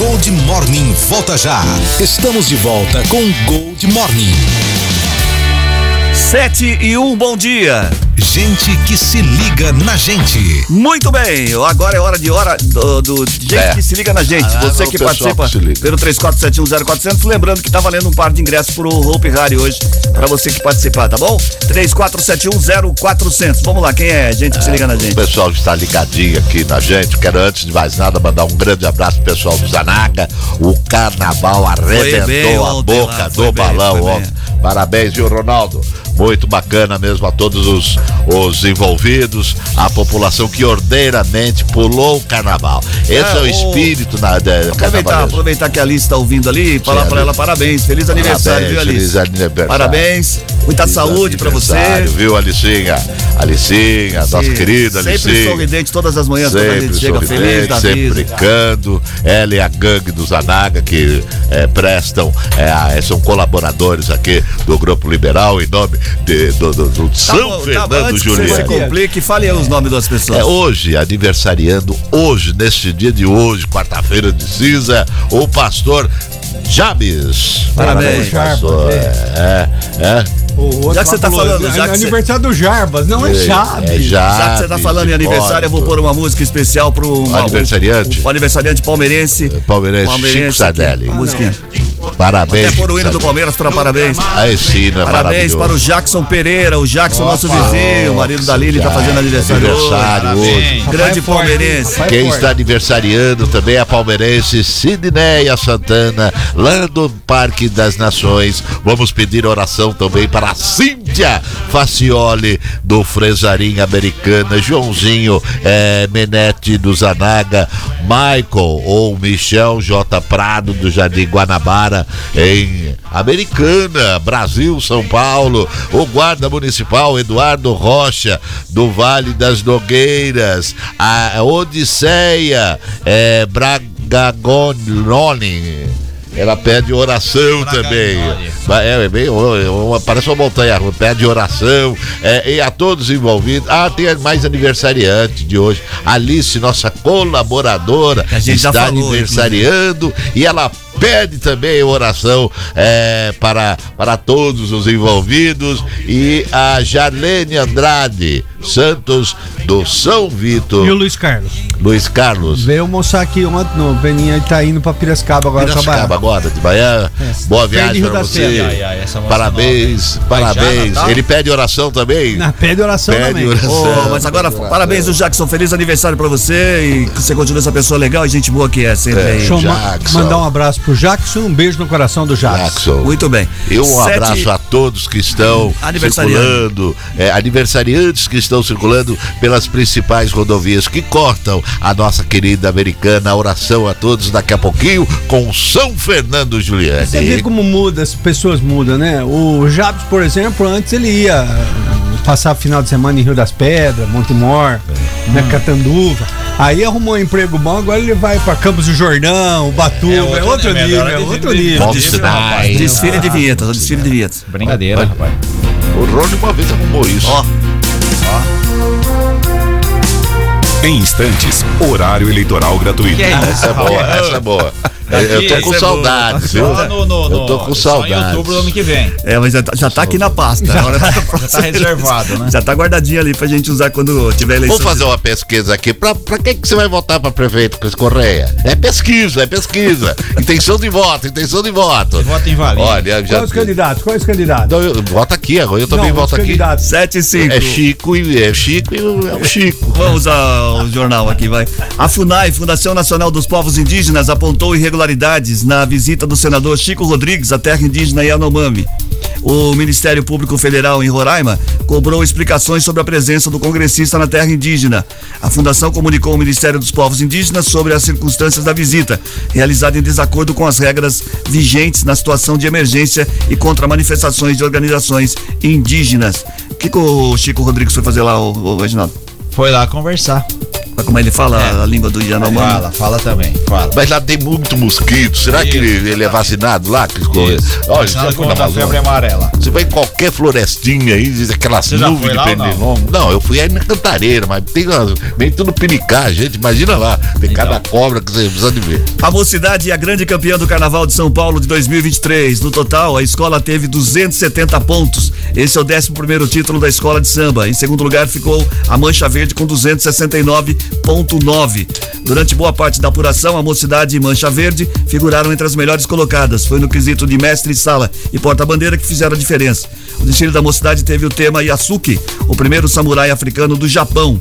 Gold Morning volta já. Estamos de volta com Gold Morning. 7 e 1, bom dia. Gente que se liga na gente. Muito bem, agora é hora de hora do, do gente É. que se liga na gente. Ah, Você o que participa que pelo 34710400, lembrando que tá valendo um par de ingressos pro Hope Harry hoje, pra você que participar, tá bom? 34710400. Vamos lá, quem é gente que se liga na O gente? pessoal está ligadinho aqui na gente. Quero, antes de mais nada, mandar um grande abraço pro pessoal do Zanaga. O carnaval arrebentou bem a boca lá, do bem, balão ontem. Parabéns, viu, Ronaldo? Muito bacana mesmo a todos os, os envolvidos, a população que ordeiramente pulou o carnaval. Esse é, É, o o- espírito na, da Aproveitar, carnavalesco. aproveitar que a Alice tá ouvindo ali e falar pra ela parabéns. Feliz aniversário, viu, Parabéns, Alice? feliz aniversário. Parabéns, muita Feliz saúde pra você. Viu, Alicinha? Alicinha, nossa Sim, querida Sempre Alicinha. sorridente todas as manhãs, quando a Sempre gente chega feliz da sempre vida. brincando. Ela e a gangue do Zanaga que eh, prestam, a- são colaboradores aqui do Grupo Liberal em nome de- do, do- do Tá São bom, tá, Que você se Juliano. complique, fale aí os nomes das pessoas. É hoje, aniversariando, hoje, neste dia de hoje, quarta-feira de cinza, o pastor Jabes. Parabéns, pastor. É, é. Já que você tá falando, é já que você- aniversário do Jarbas, não é. É Jabes. Já que você tá falando em aniversário, eu vou pôr uma música especial pro uma- Aniversariante? O, o aniversariante palmeirense. Palmeirense, Chico Sardelli. aqui, a musiquinha. Parabéns. Até hino do Palmeiras para parabéns. Aí sim, né? Parabéns para o Jackson Pereira, o Jackson, nosso vizinho, o marido da Lili, tá fazendo aniversário, Aniversário hoje. hoje. Grande palmeirense. Quem está aniversariando também é a palmeirense Sidneia Santana, lá do Parque das Nações. Vamos pedir oração também para a Cíntia Facioli, do Fresarim Americana, Joãozinho eh, Menete do Zanaga, Michael ou Michel J. Prado do Jardim Guanabara, em Americana, Brasil, São Paulo. O guarda municipal Eduardo Rocha, do Vale das Nogueiras. A Odisseia é, Bragagonone. Ela pede oração também. É, é bem, parece uma montanha, pede oração. É, e a todos envolvidos. Ah, tem mais aniversariante de hoje. Alice, nossa colaboradora, está aniversariando e ela pede também oração é, para, para todos os envolvidos e a Jarlene Andrade Santos do São Vitor. E o Luiz Carlos. Luiz Carlos. Veio almoçar aqui ontem no Beninha e tá indo pra Piracicaba agora Piracicaba agora, de manhã. É. Boa viagem pra você. Ai, ai, parabéns, nova. parabéns. Ele pede oração também? Não, pede oração pede também. Oração. Oh, mas agora, parabéns, o Jackson. Feliz aniversário pra você e que você continue essa pessoa legal e gente boa que é sempre é, aí. Deixa eu Jackson. mandar um abraço pro Jackson, um beijo no coração do Jackson. Jackson. Muito bem. E um Sete... abraço a todos que estão circulando, é, aniversariantes que estão circulando pelas principais rodovias que cortam a nossa querida americana. Oração a todos daqui a pouquinho com São Fernando Juliane. Você vê como muda, as pessoas mudam, né? O Jabs, por exemplo, antes ele ia passar final de semana em Rio das Pedras, Montemor, é. né, Catanduva. Aí arrumou um emprego bom, agora ele vai para Campos do Jordão, Batuba, é outro, é outro nível, é outro nível. Desfile de vinhetas, desfile de vinhetas. Brincadeira, rapaz. O Rony uma vez arrumou isso. Ó. Ó. Em instantes, horário eleitoral gratuito. Essa é boa, essa é boa. Eu tô com saudades, viu? No, no, no, eu tô com saudades. Só em outubro do ano que vem. É, mas já, tá, já tá aqui na pasta. Já, tá, já tá reservado, né? Já tá guardadinho ali pra gente usar quando tiver eleição. Vamos fazer uma pesquisa aqui. Pra, pra que, que você vai votar pra prefeito, Cris Correia? É pesquisa, é pesquisa. intenção de voto, intenção de voto. Voto inválido. Olha, já... Quais os candidatos? Quais os candidatos? Então, eu, vota aqui, agora eu também Não, voto aqui. 7 e 5. É Chico e é Chico e é o Chico. Vamos ao jornal aqui, vai. A FUNAI, Fundação Nacional dos Povos Indígenas, apontou irregularidades na visita do senador Chico Rodrigues à terra indígena Yanomami. O Ministério Público Federal em Roraima cobrou explicações sobre a presença do congressista na terra indígena. A fundação comunicou ao Ministério dos Povos Indígenas sobre as circunstâncias da visita, realizada em desacordo com as regras vigentes na situação de emergência e contra manifestações de organizações indígenas. O que, que o Chico Rodrigues foi fazer lá, o, o Reginaldo? Foi lá conversar como ele fala é. a língua do Yanomami. Fala, fala também. Fala. Mas lá tem muito mosquito. Será Isso, que ele, ele é vacinado lá? Que coisa? Olha, já contra a febre amarela. Você vai em qualquer florestinha aí, aquelas Você nuvens de pernilongo. Não? não? eu fui aí na cantareira, mas tem vem tudo pinicar, gente. Imagina lá. Tem então. cada cobra que você precisa de ver. A mocidade é a grande campeã do Carnaval de São Paulo de 2023. No total, a escola teve 270 pontos. Esse é o 11 primeiro título da escola de samba. Em segundo lugar ficou a Mancha Verde com 269 1,9. Durante boa parte da apuração, a Mocidade e Mancha Verde figuraram entre as melhores colocadas. Foi no quesito de mestre sala e porta-bandeira que fizeram a diferença. O desfile da Mocidade teve o tema Yasuki, o primeiro samurai africano do Japão.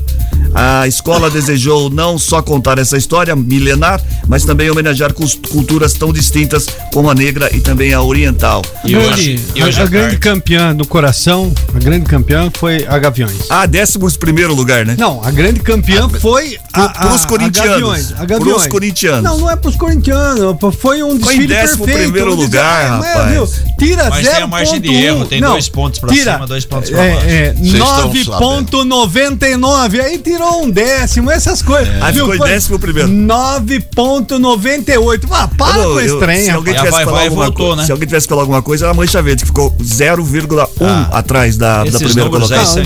A escola desejou não só contar essa história milenar, mas também homenagear culturas tão distintas como a negra e também a oriental. E hoje, e hoje a, a grande campeã no coração, a grande campeã foi a Gaviões. Ah, décimo primeiro lugar, né? Não, a grande campeã a, foi a, a, pros corintianos. A Gaviões, a Gaviões. Pros corintianos. Não, não é pros corintianos. Foi um desfile foi em décimo perfeito, primeiro lugar, rapaz. É, viu? Tira Mas 0. tem a margem de erro, tem não, dois pontos pra tira, cima, dois pontos pra é, baixo. É, 9.99. Aí tirou um décimo, essas coisas. É. Aí ficou em décimo primeiro. 9.98. Ah, para eu, com estranho. Se alguém tivesse falado alguma voltou, né? Se alguém tivesse falado alguma coisa, era a Mancha Verde, que ficou 0,1 ah, atrás da, da primeira colocação.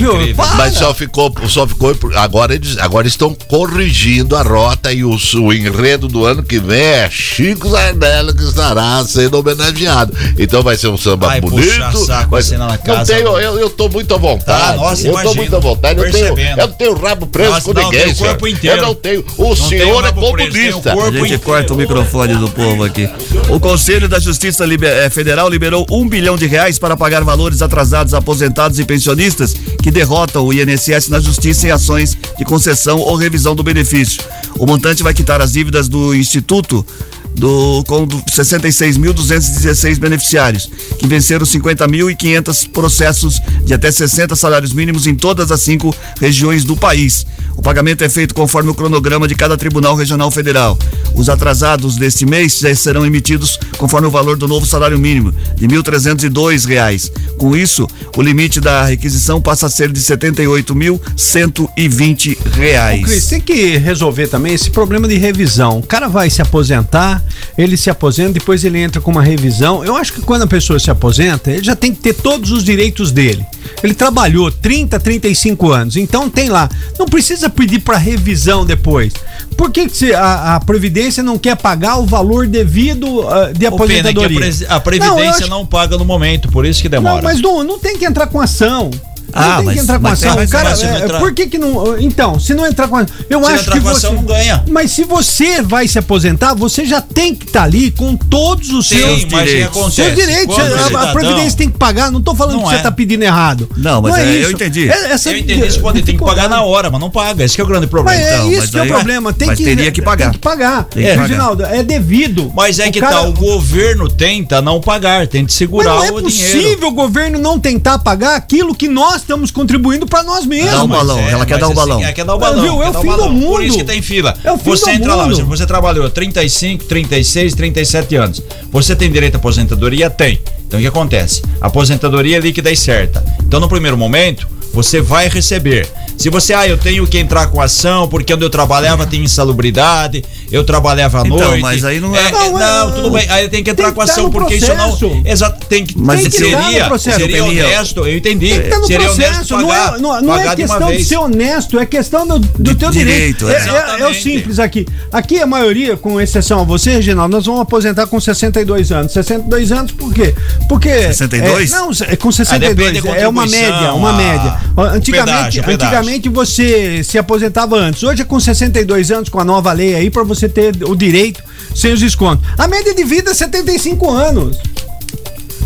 Mas só ficou, só ficou. Agora eles agora estão corrigindo a rota e o, o enredo do ano que vem é Chico Zardello que estará sendo homenageado. Então vai ser um samba Ai, bonito. Saco, mas na casa, não tenho, eu, eu tô muito à vontade. Tá, nossa, eu imagino, tô muito à vontade. Eu, tenho, eu não tenho rabo preso nossa, com não, ninguém. O corpo inteiro. Eu não tenho. O não senhor é comunista. a gente inteiro. corta o microfone do povo aqui. O Conselho da Justiça eh, Federal liberou um bilhão de reais para pagar valores atrasados a aposentados e pensionistas que derrotam o INSS na justiça em ações de concessão ou revisão do benefício. O montante vai quitar as dívidas do Instituto do, com 66.216 beneficiários, que venceram 50.500 processos de até 60 salários mínimos em todas as cinco regiões do país. O pagamento é feito conforme o cronograma de cada Tribunal Regional Federal. Os atrasados deste mês já serão emitidos conforme o valor do novo salário mínimo, de 1.302 reais. Com isso, o limite da requisição passa a ser de 78.120 reais. Ô, Cris, tem que resolver também esse problema de revisão. O cara vai se aposentar, ele se aposenta, depois ele entra com uma revisão. Eu acho que quando a pessoa se aposenta, ele já tem que ter todos os direitos dele. Ele trabalhou 30, 35 anos, então tem lá. Não precisa pedir para revisão depois. Por que, que a, a Previdência não quer pagar o valor devido ah, de O pena a, aposentadoria? pres- a Não, Previdência acho- não, paga no momento, por isso que demora. Não, mas não, não tem que entrar com ação. Ah, não tem mas- que entrar com mas- ação. mas- o cara, não é, entrar- por que que não. Então, se não entrar com ação. Eu Se não acho que com você. ação, não ganha. Mas se você vai se aposentar, você já tem que estar ali com todos os Sim, seus o direitos. seus direitos. Quando o a- a, cidadão- Previdência tem que pagar. Não tô falando Não que você é. tá pedindo errado. Não, mas é, eu isso. entendi. É- essa- Eu entendi isso pode tem que pagar na hora, mas não paga. Esse que é o grande problema. Mas é Então, isso mas que é o problema. Tem mas que, teria que pagar. Tem que pagar. Tem que é, pagar. Reginaldo, é devido. Mas é O que cara- tá, o governo tenta não pagar, tenta segurar não é o possível dinheiro. o governo não tentar pagar aquilo que nós estamos contribuindo para nós mesmos. Dá um balão, É, ela quer dar um assim, balão. É, quer dar o balão. Viu? É o fim do balão. Por isso mundo. que tem fila. É o fim você do entra lá, mundo. você, você trabalhou 35, 36, 37 anos. Você tem direito à aposentadoria? Tem. Então o que acontece? A aposentadoria é líquida e certa. Então no primeiro momento, você vai receber. Se você, ah, eu tenho que entrar com ação porque onde eu trabalhava tinha insalubridade, eu trabalhava à Então, noite. mas aí não é- Não, Não, é- tudo bem. Aí tem que entrar tem com tá ação no porque isso não. processo. Exato, tem que. Mas tem tem que tá seria, processo, seria honesto, eu entendi. Tem que estar no seria processo, honesto não pagar, é, não, não é de questão de vez. ser honesto, é questão do, do De teu direito, direito. é. É, é- é o simples aqui. Aqui a maioria, com exceção a você, Reginaldo, nós vamos aposentar com 62 anos. 62 anos por quê? Porque. 62? É, não, é com 62. depende da é uma média, uma a- média. Antigamente, pedágio, pedágio. antigamente você se aposentava antes. Hoje é com 62 anos, com a nova lei aí, pra você ter o direito sem os descontos. A média de vida é 75 anos.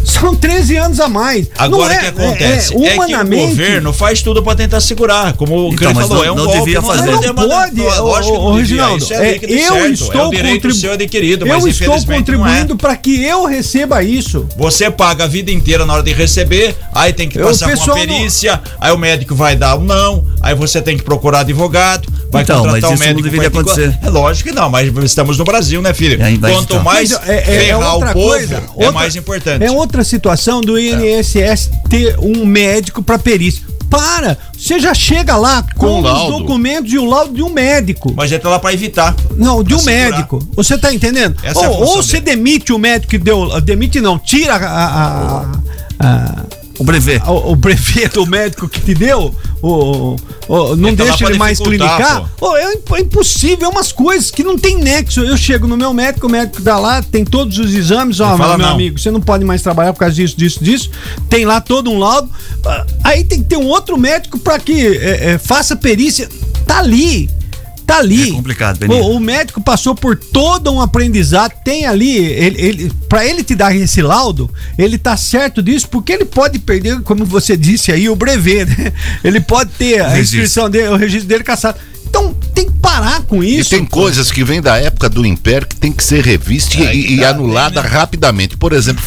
São 13 anos a mais. Agora Não o que acontece? É, que o humanamente- governo faz tudo pra tentar segurar. Como o Então, falou, não- é um não golpe. devia fazer. Não é uma- pode, lógico que ô, não ô, devia. Reginaldo. Isso é é, eu certo. estou é o direito contribu- seu adquirido, mas Eu estou não é. contribuindo para que eu receba isso. Você paga a vida inteira na hora de receber, aí tem que passar por uma não- perícia, aí o médico vai dar um não, aí você tem que procurar advogado, vai Então, contratar mas um isso não médico. deveria particular. acontecer. É lógico que não, mas estamos no Brasil, né, filho? É, Quanto mais é- é- é ferrar outra o povo, coisa, é mais importante. É outra situação do INSS ter um médico para perícia. Para! Você já chega lá com, Com os documentos e o laudo de um médico. Mas já tá lá pra evitar. Não, de um segurar. médico. Você tá entendendo? Essa é ou função ou você demite o médico que deu. Demite não, tira a. a- a- a- O brevet. o, o brevet do médico que te deu, o, o- não tá deixa ele mais clinicar. Ô, é, é impossível, é umas coisas que não tem nexo. Eu chego no meu médico, o médico dá lá, tem todos os exames, ó, fala meu não. amigo, você não pode mais trabalhar por causa disso, disso, disso. Tem lá todo um laudo. Ah, Aí tem que ter um outro médico para que é, é, faça perícia. Tá ali. Tá ali. É complicado, Beninho. o, o médico passou por todo um aprendizado, tem ali, ele, ele, para ele te dar esse laudo, ele tá certo disso, porque ele pode perder, como você disse aí, o brevet, né? Ele pode ter a inscrição dele, o registro dele caçado. Então parar com E isso. tem coisas que vêm da época do Império que tem que ser revista e, e- e tá, anulada né? rapidamente. Por exemplo,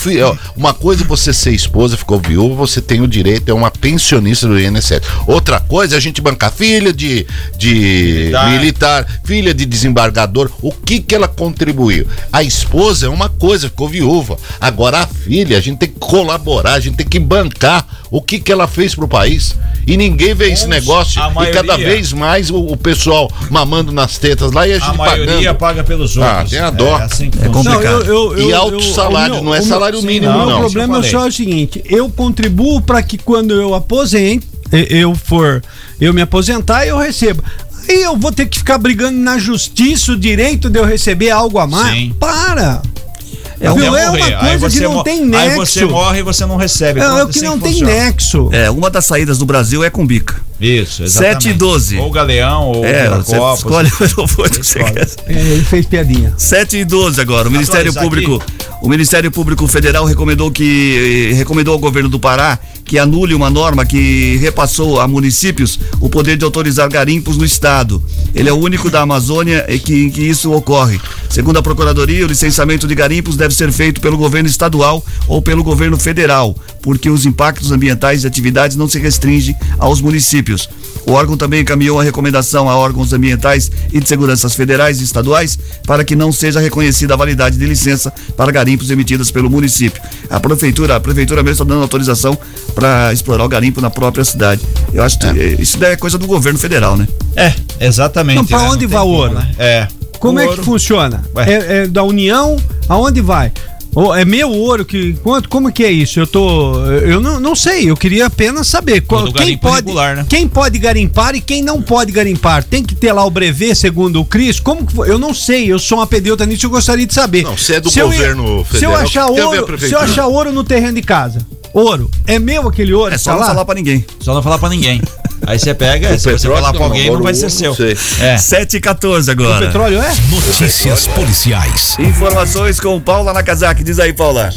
uma coisa é você ser esposa, ficou viúva, você tem o direito, é uma pensionista do INSS. Outra coisa é a gente bancar filha de, de militar. Militar. filha de desembargador. O que que ela contribuiu? A esposa é uma coisa, ficou viúva. Agora a filha, a gente tem que colaborar, a gente tem que bancar o que que ela fez pro país. E ninguém vê esse negócio. a E cada maioria- vez mais o, o pessoal mamando nas tetas lá e a gente A maioria pagando. paga pelos Ah, outros. tem a dó. É assim É complicado. E alto salário, o meu- não é o meu- salário sim, mínimo, O meu não. problema é eu só o seguinte: eu contribuo para que quando eu aposente, e- eu for, eu me aposentar, eu recebo. Aí eu vou ter que ficar brigando na justiça o direito de eu receber algo a mais? Sim. Para! É, é morrer. uma Aí coisa que não tem Aí nexo. você morre e você não recebe. É, é o Pronto, que assim não tem funciona. nexo. É, uma das saídas do Brasil é com bica. Isso, 7 e 12. Ou Galeão, ou É, Copa. escolhe o aeroporto que você escolhe. quer. É, ele fez piadinha. 7 e 12 agora. O Ministério Público, o Ministério Público Federal recomendou que recomendou ao governo do Pará que anule uma norma que repassou a municípios o poder de autorizar garimpos no estado. Ele é o único da Amazônia em que, em que isso ocorre. Segundo a Procuradoria, o licenciamento de garimpos deve ser feito pelo governo estadual ou pelo governo federal, porque os impactos ambientais e atividades não se restringem aos municípios. O órgão também encaminhou a recomendação a órgãos ambientais e de seguranças federais e estaduais para que não seja reconhecida a validade de licença para garimpos emitidas pelo município. A prefeitura, a prefeitura mesmo está dando autorização para explorar o garimpo na própria cidade. Eu acho que é. isso daí é coisa do governo federal, né? É, exatamente. Então, para né? onde vai o ouro? como, né? É. Como O é ouro- que funciona? É, é da União? Aonde vai? Ô, é meu ouro que quanto? Como que é isso? Eu tô, eu não, não sei. Eu queria apenas saber qual- quem garimpo pode, regular, né? quem pode garimpar e quem não pode garimpar. Tem que ter lá o brevet, segundo o Cris. Como que, eu não sei. Eu sou uma pedeuta nisso. Eu gostaria de saber. Não, se é do eu governo Se eu federal, achar tem a ver a ouro, se eu achar ouro no terreno de casa, ouro é meu aquele ouro? É só tá não lá? falar para ninguém. Só não falar pra ninguém. Aí você pega, O se você petróleo falar pra alguém, não vai o ser seu. É. 7 e 14 O agora. petróleo é? Notícias policiais. Informações com Paula Nakazaki. Diz aí, Paula.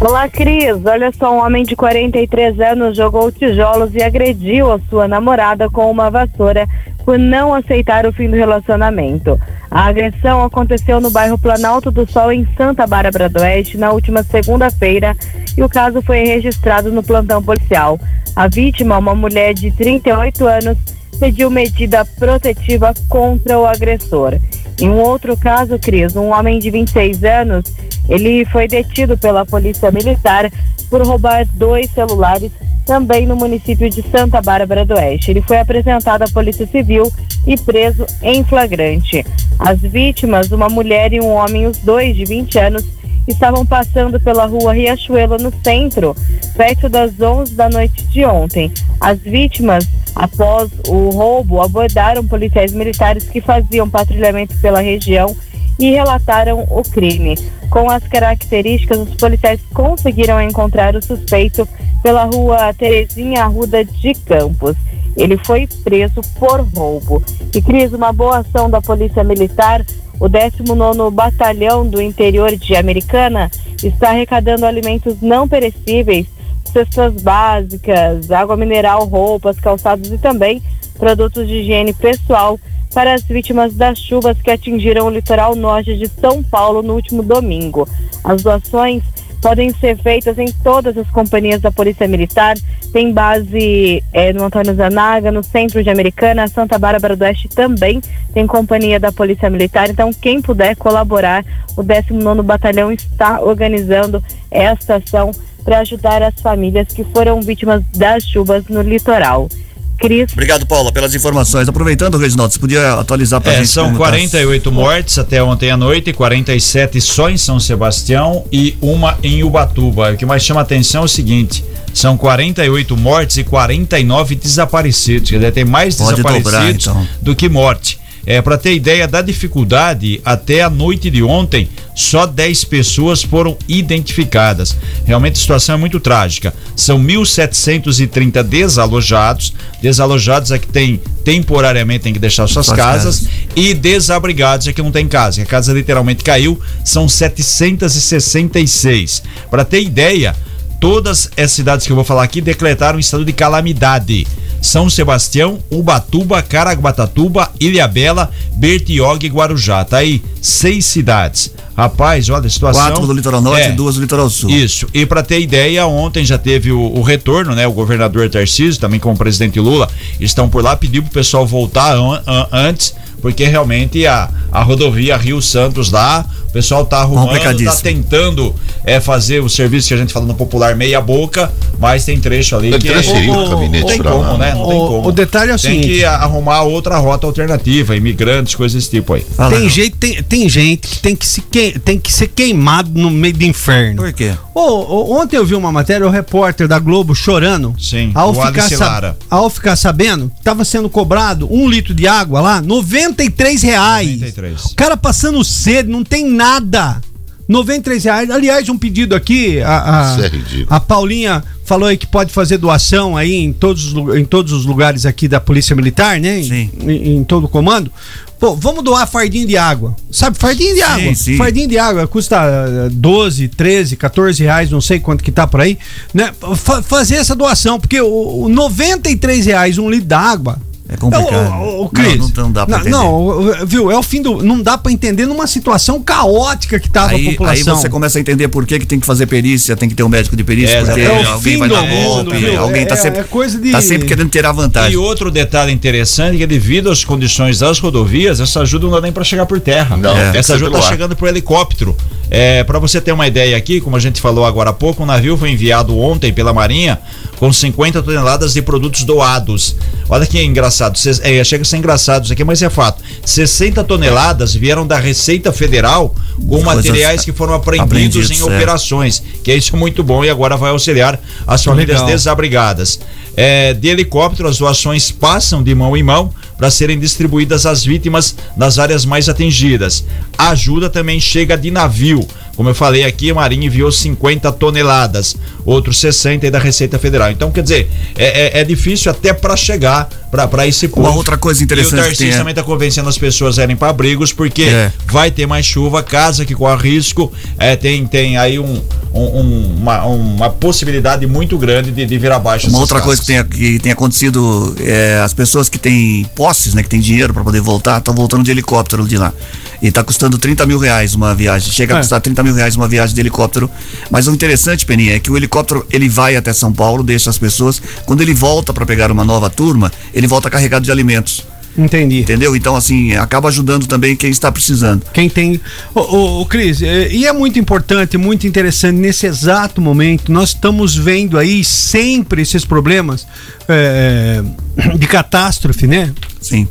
Olá, Cris. Olha só, um homem de 43 anos jogou tijolos e agrediu a sua namorada com uma vassoura por não aceitar o fim do relacionamento. A agressão aconteceu no bairro Planalto do Sol, em Santa Bárbara do Oeste, na última segunda-feira, e o caso foi registrado no plantão policial. A vítima, uma mulher de 38 anos, pediu medida protetiva contra o agressor. Em um outro caso, Cris, um homem de 26 anos, ele foi detido pela polícia militar por roubar dois celulares também no município de Santa Bárbara do Oeste. Ele foi apresentado à Polícia Civil e preso em flagrante. As vítimas, uma mulher e um homem, os dois de 20 anos, estavam passando pela rua Riachuelo, no centro, perto das 11 da noite de ontem. As vítimas, após o roubo, abordaram policiais militares que faziam patrulhamento pela região e relataram o crime. Com as características, os policiais conseguiram encontrar o suspeito pela rua Terezinha Arruda de Campos. Ele foi preso por roubo. E Cris, uma boa ação da Polícia Militar, o 19º Batalhão do Interior de Americana está arrecadando alimentos não perecíveis, cestas básicas, água mineral, roupas, calçados e também produtos de higiene pessoal para as vítimas das chuvas que atingiram o litoral norte de São Paulo no último domingo. As doações podem ser feitas em todas as companhias da Polícia Militar. Tem base eh, no Antônio Zanaga, no centro de Americana, Santa Bárbara do Oeste também tem companhia da Polícia Militar. Então, quem puder colaborar, o 19º Batalhão está organizando esta ação para ajudar as famílias que foram vítimas das chuvas no litoral. Cris, Obrigado, Paula, pelas informações. Aproveitando, Reginaldo, você podia atualizar pra É, gente? são como tá? 48 mortes até ontem à noite, 47 só em São Sebastião e uma em Ubatuba. O que mais chama atenção é o seguinte: são 48 mortes e 49 desaparecidos. Quer dizer, tem mais Pode desaparecidos dobrar, então. do que morte. É, para ter ideia da dificuldade, até a noite de ontem, só 10 pessoas foram identificadas. Realmente a situação é muito trágica. São 1.730 desalojados. Desalojados é que tem temporariamente tem que deixar suas casas, casas. e desabrigados é que não tem casa. A casa literalmente caiu, são 766. Para ter ideia, todas as cidades que eu vou falar aqui decretaram estado de calamidade. São Sebastião, Ubatuba, Caraguatatuba, Ilhabela, Bertioga e Guarujá. Tá aí seis cidades. Rapaz, olha a situação. Quatro do litoral norte É. e duas do litoral sul. Isso. E para ter ideia, ontem já teve o, o retorno, né? O governador Tarcísio, também com o presidente Lula, estão por lá, pediu pro pessoal voltar an- an- antes, porque realmente a, a rodovia Rio Santos lá, o pessoal tá arrumando, tá tentando é, fazer o serviço que a gente fala no popular meia boca, mas tem trecho ali Tem que trecho aí, o gabinete não tem como, lá. né? Não tem O- como. o detalhe é o tem seguinte. que arrumar outra rota alternativa, imigrantes, coisas desse tipo aí. Fala, tem, não. jeito, tem, tem gente que tem que, se que, tem que ser queimado no meio do inferno. Por quê? Ontem eu vi uma matéria, o repórter da Globo chorando. Sim, ao o ficar, Lara. ao ficar sabendo, estava sendo cobrado um litro de água lá, 93 reais. 93. O cara passando sede, não tem nada. 93 reais. Aliás, um pedido aqui, a, a, Isso é ridículo. a Paulinha falou aí que pode fazer doação aí em todos, em todos os lugares aqui da Polícia Militar, né? Em- Sim. Em, em todo o comando. Pô, vamos doar fardinho de água. Sabe, fardinho de água. sim. Fardinho de água custa eh, 12, 13, 14 reais, não sei quanto que tá por aí, né? Fa- fazer essa doação, porque o, o 93 reais um litro d'água. É complicado. O, Não, não, não dá pra entender. Não, viu? É o fim do. Não dá pra entender numa situação caótica que tava a Aí, aí população. você começa a entender por que, que tem que fazer perícia, tem que ter um médico de perícia, É, porque. É o alguém fim vai do dar mundo, golpe, viu? alguém tá É- sempre, é coisa de- tá sempre querendo tirar E vantagem. outro detalhe interessante é que devido às condições das rodovias, essa ajuda não dá nem para chegar por terra. Não, essa ajuda ar. chegando por helicóptero. É, para você ter uma ideia aqui, como a gente falou agora há pouco, um navio foi enviado ontem pela Marinha com 50 toneladas de produtos doados. Olha que engraçado, é, chega a ser engraçado isso aqui, mas é fato. 60 toneladas vieram da Receita Federal com Coisas materiais que foram apreendidos apreendidos, em é. operações, que é isso muito bom e agora vai auxiliar as famílias Legal. desabrigadas. É, de helicóptero, as doações passam de mão em mão para serem distribuídas às vítimas nas áreas mais atingidas. A ajuda também chega de navio. Como eu falei aqui, a Marinha enviou 50 toneladas, outros 60 aí da Receita Federal. Então, quer dizer, é, é- é difícil até para chegar para esse ponto. Uma outra coisa interessante E o Tarcísio tem é- também está convencendo as pessoas a irem para abrigos, porque É. vai ter mais chuva, casa que corre risco, é, tem, tem aí um, um- um- uma, uma possibilidade muito grande de, de vir abaixo. Uma outra coisa que casas. tem, que tem acontecido é as pessoas que têm posses, né, que têm dinheiro para poder voltar, estão voltando de helicóptero de lá. E tá custando 30 mil reais uma viagem. Chega a É. custar 30 mil reais uma viagem de helicóptero. Mas o interessante, Peninha, é que o helicóptero ele vai até São Paulo, deixa as pessoas. Quando ele volta para pegar uma nova turma, ele volta carregado de alimentos. Entendi. Entendeu? Então, assim, acaba ajudando também quem está precisando. Quem tem. Ô, ô, ô, Cris, é, e é muito importante, muito interessante, nesse exato momento, nós estamos vendo aí sempre esses problemas é, de catástrofe, né? Sim.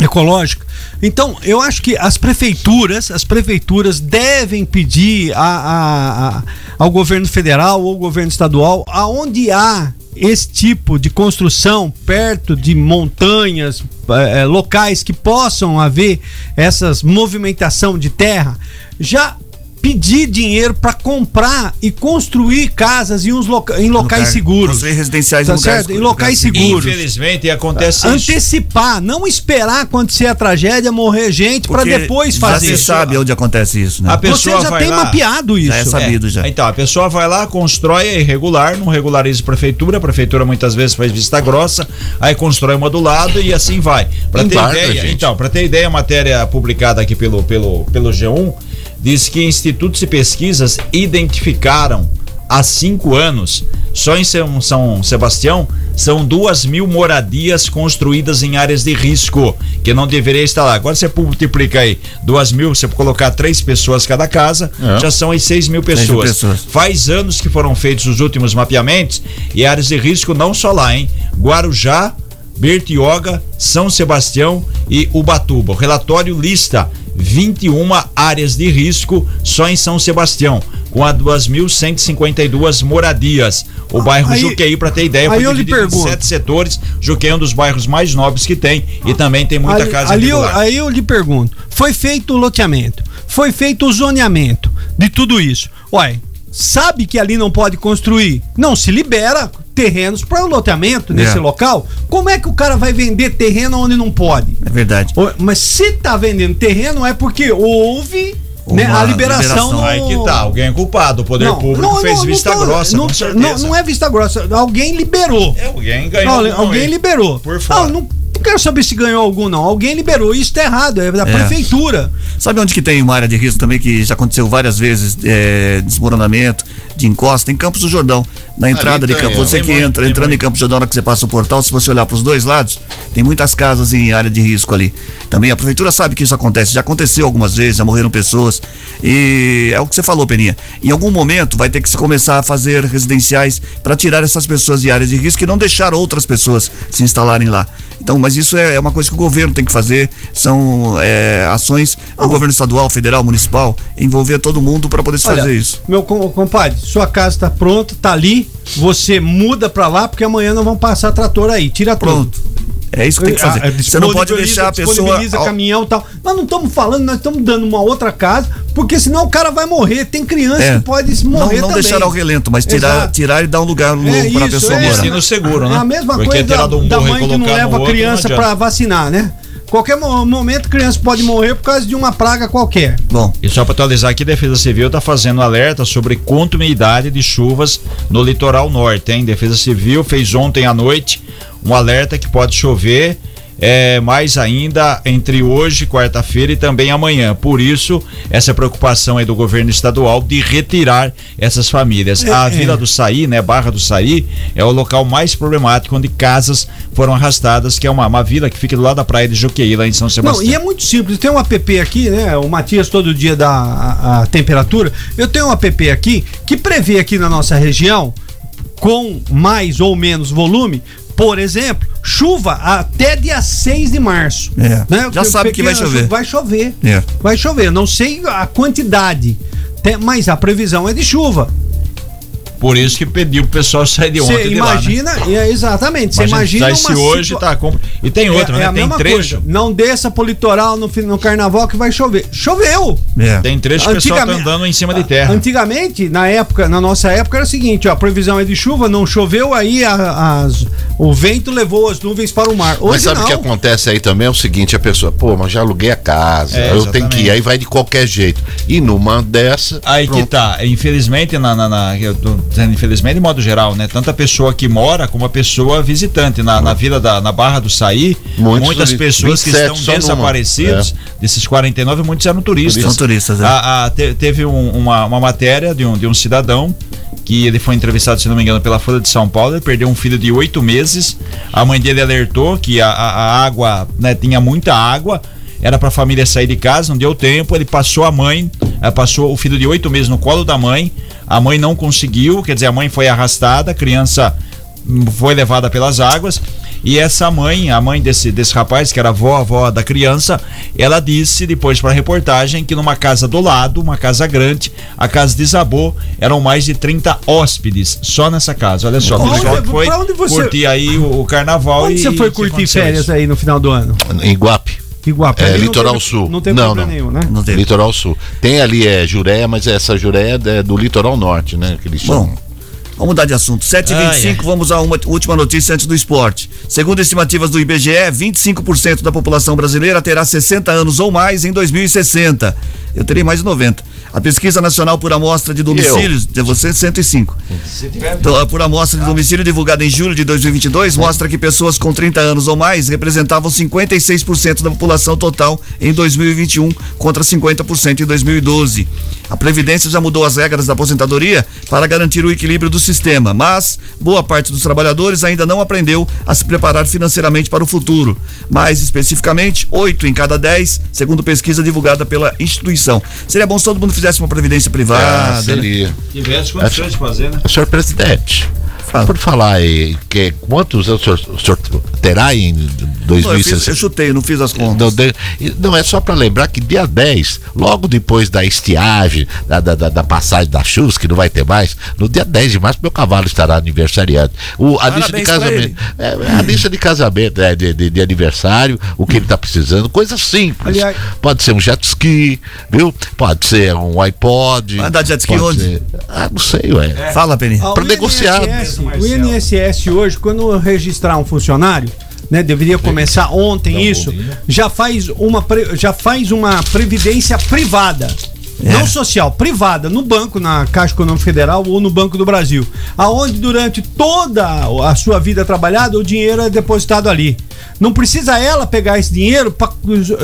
Ecológica. Então, eu acho que as prefeituras, as prefeituras devem pedir a, a- a- ao governo federal ou governo estadual, aonde há esse tipo de construção perto de montanhas, eh, eh, locais que possam haver essas movimentação de terra, já pedir dinheiro para comprar e construir casas em, uns loca- em locais Lugar- seguros. Construir residenciais Tá em lugares- certo? Em locais seguros. Infelizmente acontece isso. Antecipar, não esperar acontecer a tragédia, morrer gente para depois já fazer se isso. sabe onde acontece isso, né? A pessoa Você já tem lá- mapeado isso. Já é sabido já. Então, a pessoa vai lá, constrói, é irregular, não regulariza a prefeitura, a prefeitura muitas vezes faz vista grossa, aí constrói uma do lado e assim vai. Pra ter Embarca, ideia, gente. então, para ter ideia, a matéria publicada aqui pelo, pelo, pelo G1 diz que institutos e pesquisas identificaram há cinco anos, só em São, Sebastião, são duas mil moradias construídas em áreas de risco, que não deveria estar lá. Agora você multiplica aí duas mil, você colocar três pessoas cada casa, É. já são aí seis mil Seis mil pessoas. pessoas. Faz anos que foram feitos os últimos mapeamentos e áreas de risco não só lá, hein? Guarujá, Bertioga, São Sebastião e Ubatuba. O relatório lista 21 áreas de risco só em São Sebastião, com a 2.152 moradias. O bairro aí- Juqueí, para ter ideia, lhe dividido em sete setores. Juqueí é um dos bairros mais nobres que tem e também tem muita ali, casa ali eu, aí eu lhe pergunto: foi feito o loteamento, foi feito o zoneamento de tudo isso. Uai, sabe que ali não pode construir? Não se libera terrenos para o loteamento nesse É. local. Como é que o cara vai vender terreno onde não pode? É verdade. Mas se tá vendendo terreno é porque houve né, Uma a liberação, liberação. no... Aí que tá, alguém é culpado, o poder público fez vista tô- grossa, não, com não, certeza. não é vista grossa, alguém liberou. É, alguém ganhou. Não, alguém aí. liberou. Por fora. Não, não, não quero saber se ganhou algum, não. Alguém liberou. Isso tá errado, é da É. prefeitura. Sabe onde que tem uma área de risco também que já aconteceu várias vezes, é, desmoronamento, de encosta? Em Campos do Jordão. Na entrada de Campos, é. você Tem que muito, entra, entrando em. Campos do Jordão, na hora que você passa o portal, se você olhar para os dois lados, tem muitas casas em área de risco ali. Também a prefeitura sabe que isso acontece, já aconteceu algumas vezes, já morreram pessoas. E é o que você falou, Peninha. Em algum momento vai ter que se começar a fazer residenciais para tirar essas pessoas de áreas de risco e não deixar outras pessoas se instalarem lá. Então, mas isso é, é uma coisa que o governo tem que fazer, são é, ações do governo estadual, federal, municipal, envolver todo mundo para poder se Olha, fazer isso. Meu com- compadre, sua casa tá pronta, tá ali. Você muda pra lá, porque amanhã nós vamos passar trator aí. Tira tudo. É isso que tem que fazer. Ah, Você não pode deixar a pessoa. caminhão e tal. Nós não estamos falando, nós estamos dando uma outra casa, porque senão o cara vai morrer. Tem criança É. que pode Não, morrer não também. deixar ao relento, mas tirar, Exato. tirar e dar um lugar novo É para a isso, pessoa é. morar. Destino seguro, né? É a mesma Porque coisa da, um da mãe que não leva a criança não pra vacinar, né? Qualquer mo- momento, criança pode morrer por causa de uma praga qualquer. Bom, E só para atualizar aqui, a Defesa Civil está fazendo alerta sobre continuidade de chuvas no litoral norte, hein? Defesa Civil fez ontem à noite um alerta que pode chover é, mais ainda entre hoje, quarta-feira e também amanhã. Por isso, essa preocupação aí do governo estadual de retirar essas famílias. É, a é. Vila do Saí, né, Barra do Saí, é o local mais problemático onde casas foram arrastadas, que é uma, uma vila que fica do lado da praia de Juqueí, lá em São Não, Sebastião. e é muito simples. Tem um app aqui, né? O Matias todo dia dá a, a temperatura. Eu tenho um app aqui que prevê aqui na nossa região, com mais ou menos volume, por exemplo, chuva até dia 6 de março. É. Né? Já sabe que vai chover. Vai chover. É. Vai chover. Não sei a quantidade. Mas a previsão é de chuva. Por isso que pediu pro pessoal sair de ontem Você de lá, né? imagina, é, exatamente. Você imagina. Tá, esse uma hoje situa- tá E tem outra, é, né? é a tem mesma trecho. coisa. Não desça pro litoral no, no carnaval que vai chover. Choveu! é. Tem trecho que o pessoal tá andando em cima de terra. Antigamente, na época, na nossa época, era o seguinte: ó, a previsão é de chuva, não choveu, aí a- as- o vento levou as nuvens para o mar. Hoje Mas sabe o que acontece aí também? É o seguinte, a pessoa, pô, mas já aluguei a casa, É, eu tenho que ir, aí vai de qualquer jeito. E numa dessa. Aí que pronto. tá, infelizmente, na, na, na- eu tô infelizmente de modo geral, né? Tanto a pessoa que mora como a pessoa visitante. Na, na vila da na Barra do Saí, Muitos muitas pessoas que 27 estão só numa. desaparecidos, desses 49, muitos eram turistas. São turistas, é. A- a- te- teve um- uma, uma matéria de um, de um cidadão que ele foi entrevistado, se não me engano, pela Folha de São Paulo. Ele perdeu um filho de oito meses. A mãe dele alertou que a, a- água, né, tinha muita água. Era para a família sair de casa, não deu tempo. Ele passou a mãe, passou o filho de oito meses no colo da mãe. A mãe não conseguiu, quer dizer, a mãe foi arrastada, a criança foi levada pelas águas. E essa mãe, a mãe desse, desse rapaz, que era avó, avó da criança, ela disse depois para a reportagem que numa casa do lado, uma casa grande, a casa desabou, eram mais de 30 hóspedes só nessa casa. Olha só, Onde- pessoal que foi onde você- curtir aí o, o carnaval Onde e você foi curtir férias isso. aí no final do ano? Em Guape. Iguape. É, não Litoral teve- Sul. Não tem Não, problema não. nenhum, né? Não teve. Litoral Sul. Tem ali é Jureia, mas essa Jureia é do litoral norte, né? Que eles chamam. Vamos mudar de assunto. 7h25, vamos a uma última notícia antes do esporte. Segundo estimativas do IBGE, 25% da população brasileira terá 60 anos ou mais em 2060. Eu terei mais de 90. A pesquisa nacional por amostra de domicílios, de você 105. Então, por amostra de domicílio divulgada em julho de 2022, mostra que pessoas com 30 anos ou mais representavam 56% da população total em 2021 contra 50% em 2012. A Previdência já mudou as regras da aposentadoria para garantir o equilíbrio do sistema, mas boa parte dos trabalhadores ainda não aprendeu a se preparar financeiramente para o futuro. Mais especificamente, 8 em cada 10, segundo pesquisa divulgada pela instituição. Seria bom se todo mundo fizesse uma previdência privada. Ah, né? seria. Tivesse condições de fazer, né? Senhor presidente, Fala. por falar que, quantos anos o senhor, o senhor terá em Não, eu, fiz, 2060? eu chutei, não fiz as contas. Não, de- não, é só para lembrar que dia 10, logo depois da estiagem, da, da, da- passagem das chuvas, que não vai ter mais, no dia 10 de março, meu cavalo estará aniversariando. O, a lista de casamento. É, a lista de casamento, é, de, de, de aniversário, o que ele está precisando, coisa simples. Aliás- Pode ser um jet ski, viu? Pode ser um iPod. Vai andar de jet ski onde? ser- Ah, não sei, ué. Fala, Peninha. O negociar. INSS, o INSS hoje, quando registrar um funcionário, né, deveria começar ontem isso, já faz uma já faz uma previdência privada. Não social, privada, no banco, na Caixa Econômica Federal ou no Banco do Brasil. Aonde durante toda a sua vida trabalhada o dinheiro é depositado ali. Não precisa ela pegar esse dinheiro para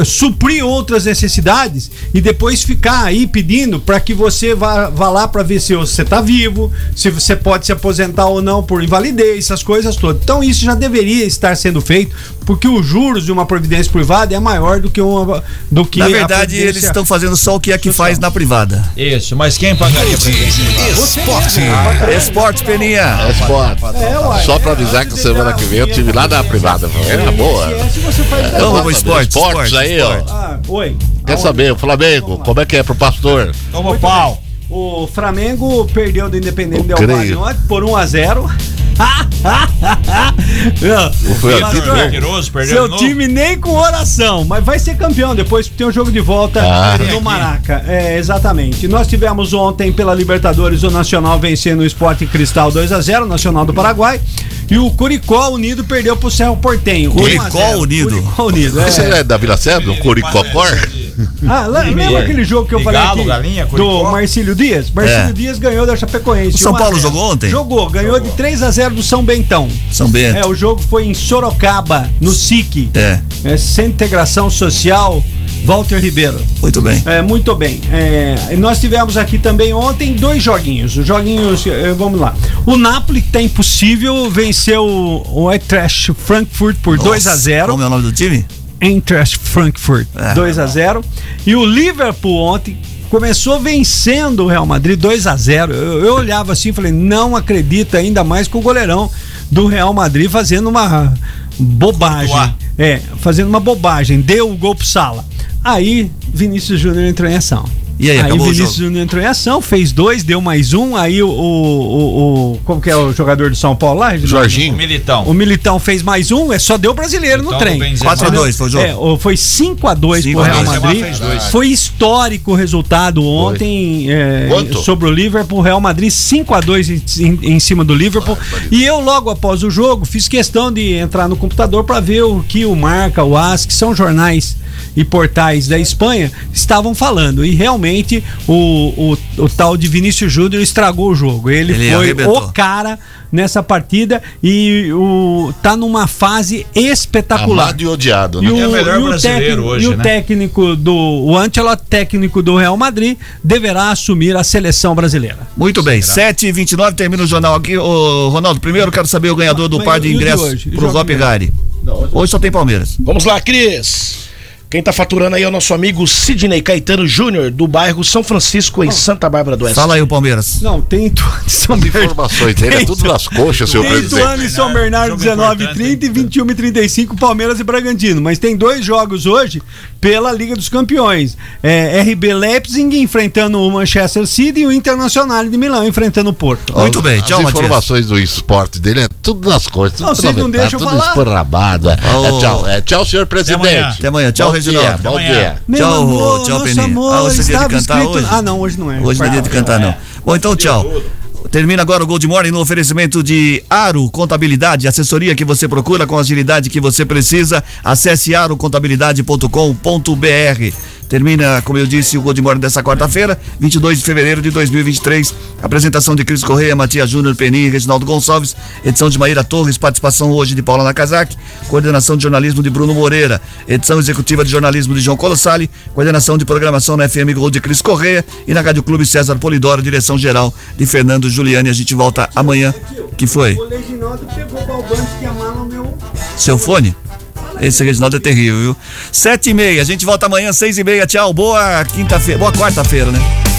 suprir outras necessidades e depois ficar aí pedindo para que você vá, vá lá para ver se você está vivo, se você pode se aposentar ou não por invalidez, essas coisas todas. Então isso já deveria estar sendo feito, porque os juros de uma previdência privada é maior do que uma do que Na verdade, eles estão fazendo só o que é que faz na privada. Isso, mas quem pagaria pra isso? Esporte. Esporte, Peninha. Esporte. Só para avisar que semana que vem eu tive lá na privada. É boa. Vamos pro esporte, Esportes esporte, aí, ó. Ah, oi. Quer saber, o Flamengo, como é que é pro pastor? Toma o pau. O Flamengo perdeu do Independente Del Valle por 1 a 0 Aqui, né? Queiroz perdeu Seu time nem com oração, mas vai ser campeão depois que tem um jogo de volta Ah. no Maraca. É, exatamente. Nós tivemos ontem pela Libertadores o Nacional vencendo o Sport Cristal 2 a 0 Nacional do Paraguai. E o Curicó Unido perdeu pro Cerro Portenho. Curicó 1 a 0. Unido. Curicó Unido, é. Você é da Vila Sérgio, um Coricocor? Ah, Time lembra aquele jogo que eu falei aqui galinha, do? Marcílio Dias? Marcílio É. Dias ganhou da Chapecoense. O São 1 a Paulo 0. jogou ontem? Jogou, ganhou de 3 a 0 do São Bentão. São Bento. É, o jogo foi em Sorocaba, no SIC. É, É, Centro Integração Social Walter Ribeiro. muito bem. É, muito bem. É, nós tivemos aqui também ontem dois joguinhos. Os joguinhos, é, vamos lá. O Napoli, que tá impossível, venceu o Eintracht Frankfurt por 2 a 0 Como é o nome do time? Eintracht Frankfurt, É. 2 a 0 E o Liverpool ontem começou vencendo o Real Madrid 2 a 0 eu, eu olhava assim e falei, não acredito ainda mais com o goleirão do Real Madrid fazendo uma bobagem. É, fazendo uma bobagem. Deu o gol pro Sala. Aí Vinícius Júnior entrou em ação. E aí, acabou o Vinícius? Júnior entrou em ação, fez dois, deu mais um. Aí o, o, o- o- Como que é o jogador do São Paulo lá? Reginaldo? O Jorginho. Militão. O Militão fez mais um, é só deu brasileiro no Então, trem. do Benzema. 4 a 2 foi o jogo. É, o- foi 5 a 2 Cinco pro a Real. Madrid. Foi histórico o resultado ontem é, sobre o Liverpool. Real Madrid 5 a 2 em, em- em cima do Liverpool. E eu logo após o jogo fiz questão de entrar no computador para ver o que o Marca, o AS, que são jornais e portais da Espanha, estavam falando. E realmente o, o, o tal de Vinícius Júnior estragou o jogo. Ele, Ele foi arrebentou. o cara nessa partida e o, tá numa fase espetacular. Amado e odiado, E né? o, É o melhor e o brasileiro técnico, hoje, e o né? técnico do o Ancelotti, técnico do Real Madrid, deverá assumir a seleção brasileira. Muito bem, 7 e 29 termina o jornal aqui. Ô, Ronaldo, primeiro quero saber o ganhador do Mas par de e ingressos pro mesmo. Gari. Hoje só tem Palmeiras. Vamos lá, Cris. Quem tá faturando aí é o nosso amigo Sidney Caetano Júnior, do bairro São Francisco, em Santa Bárbara do Oeste. Fala aí o Palmeiras. Não, tem Ituano e São Bernardo. informações dele é tudo nas coxas, seu Tem presidente. Ituano e São Bernardo Jogo 19 e importante, 30 e 21 e 35 Palmeiras e Bragantino. Mas tem dois jogos hoje pela Liga dos Campeões. É, RB Leipzig enfrentando o Manchester City e o Internacional de Milão enfrentando o Porto. Muito bem, tchau, As Matias. informações do esporte dele é tudo nas coxas. Não, vocês não deixam tudo falar. esparramado. É, Ô. é tchau, é tchau, senhor presidente. amanhã. Até amanhã. Tchau, bom Reginaldo. Dia, bom dia. Meu Tchau, amor, tchau, Peninha. amor Ah, hoje é dia de cantar escrito- hoje? Ah, não, hoje não é. Hoje não é dia de cantar, não. Bom, então tchau. Termina agora o Gold Morning no oferecimento de Aro Contabilidade, assessoria que você procura com a agilidade que você precisa. Acesse arocontabilidade.com.br. Termina, como eu disse, o Gold Morning dessa quarta-feira, 22 de fevereiro de 2023. Apresentação de Cris Correia, Matias Júnior, Peninha e Reginaldo Gonçalves. Edição de Maíra Torres, participação hoje de Paula Nakazaki. Coordenação de jornalismo de Bruno Moreira. Edição executiva de jornalismo de João Colossali. Coordenação de programação na FM Gold de Cris Correia. E na Rádio Clube César Polidoro, direção geral de Fernando Giuliani. A gente volta amanhã. Que foi? O Reginaldo pegou o que meu. Seu fone? Esse Reginaldo é terrível, viu? Sete e meia. A gente volta amanhã, seis e meia. Tchau. Boa quinta-feira. Boa quarta-feira, né?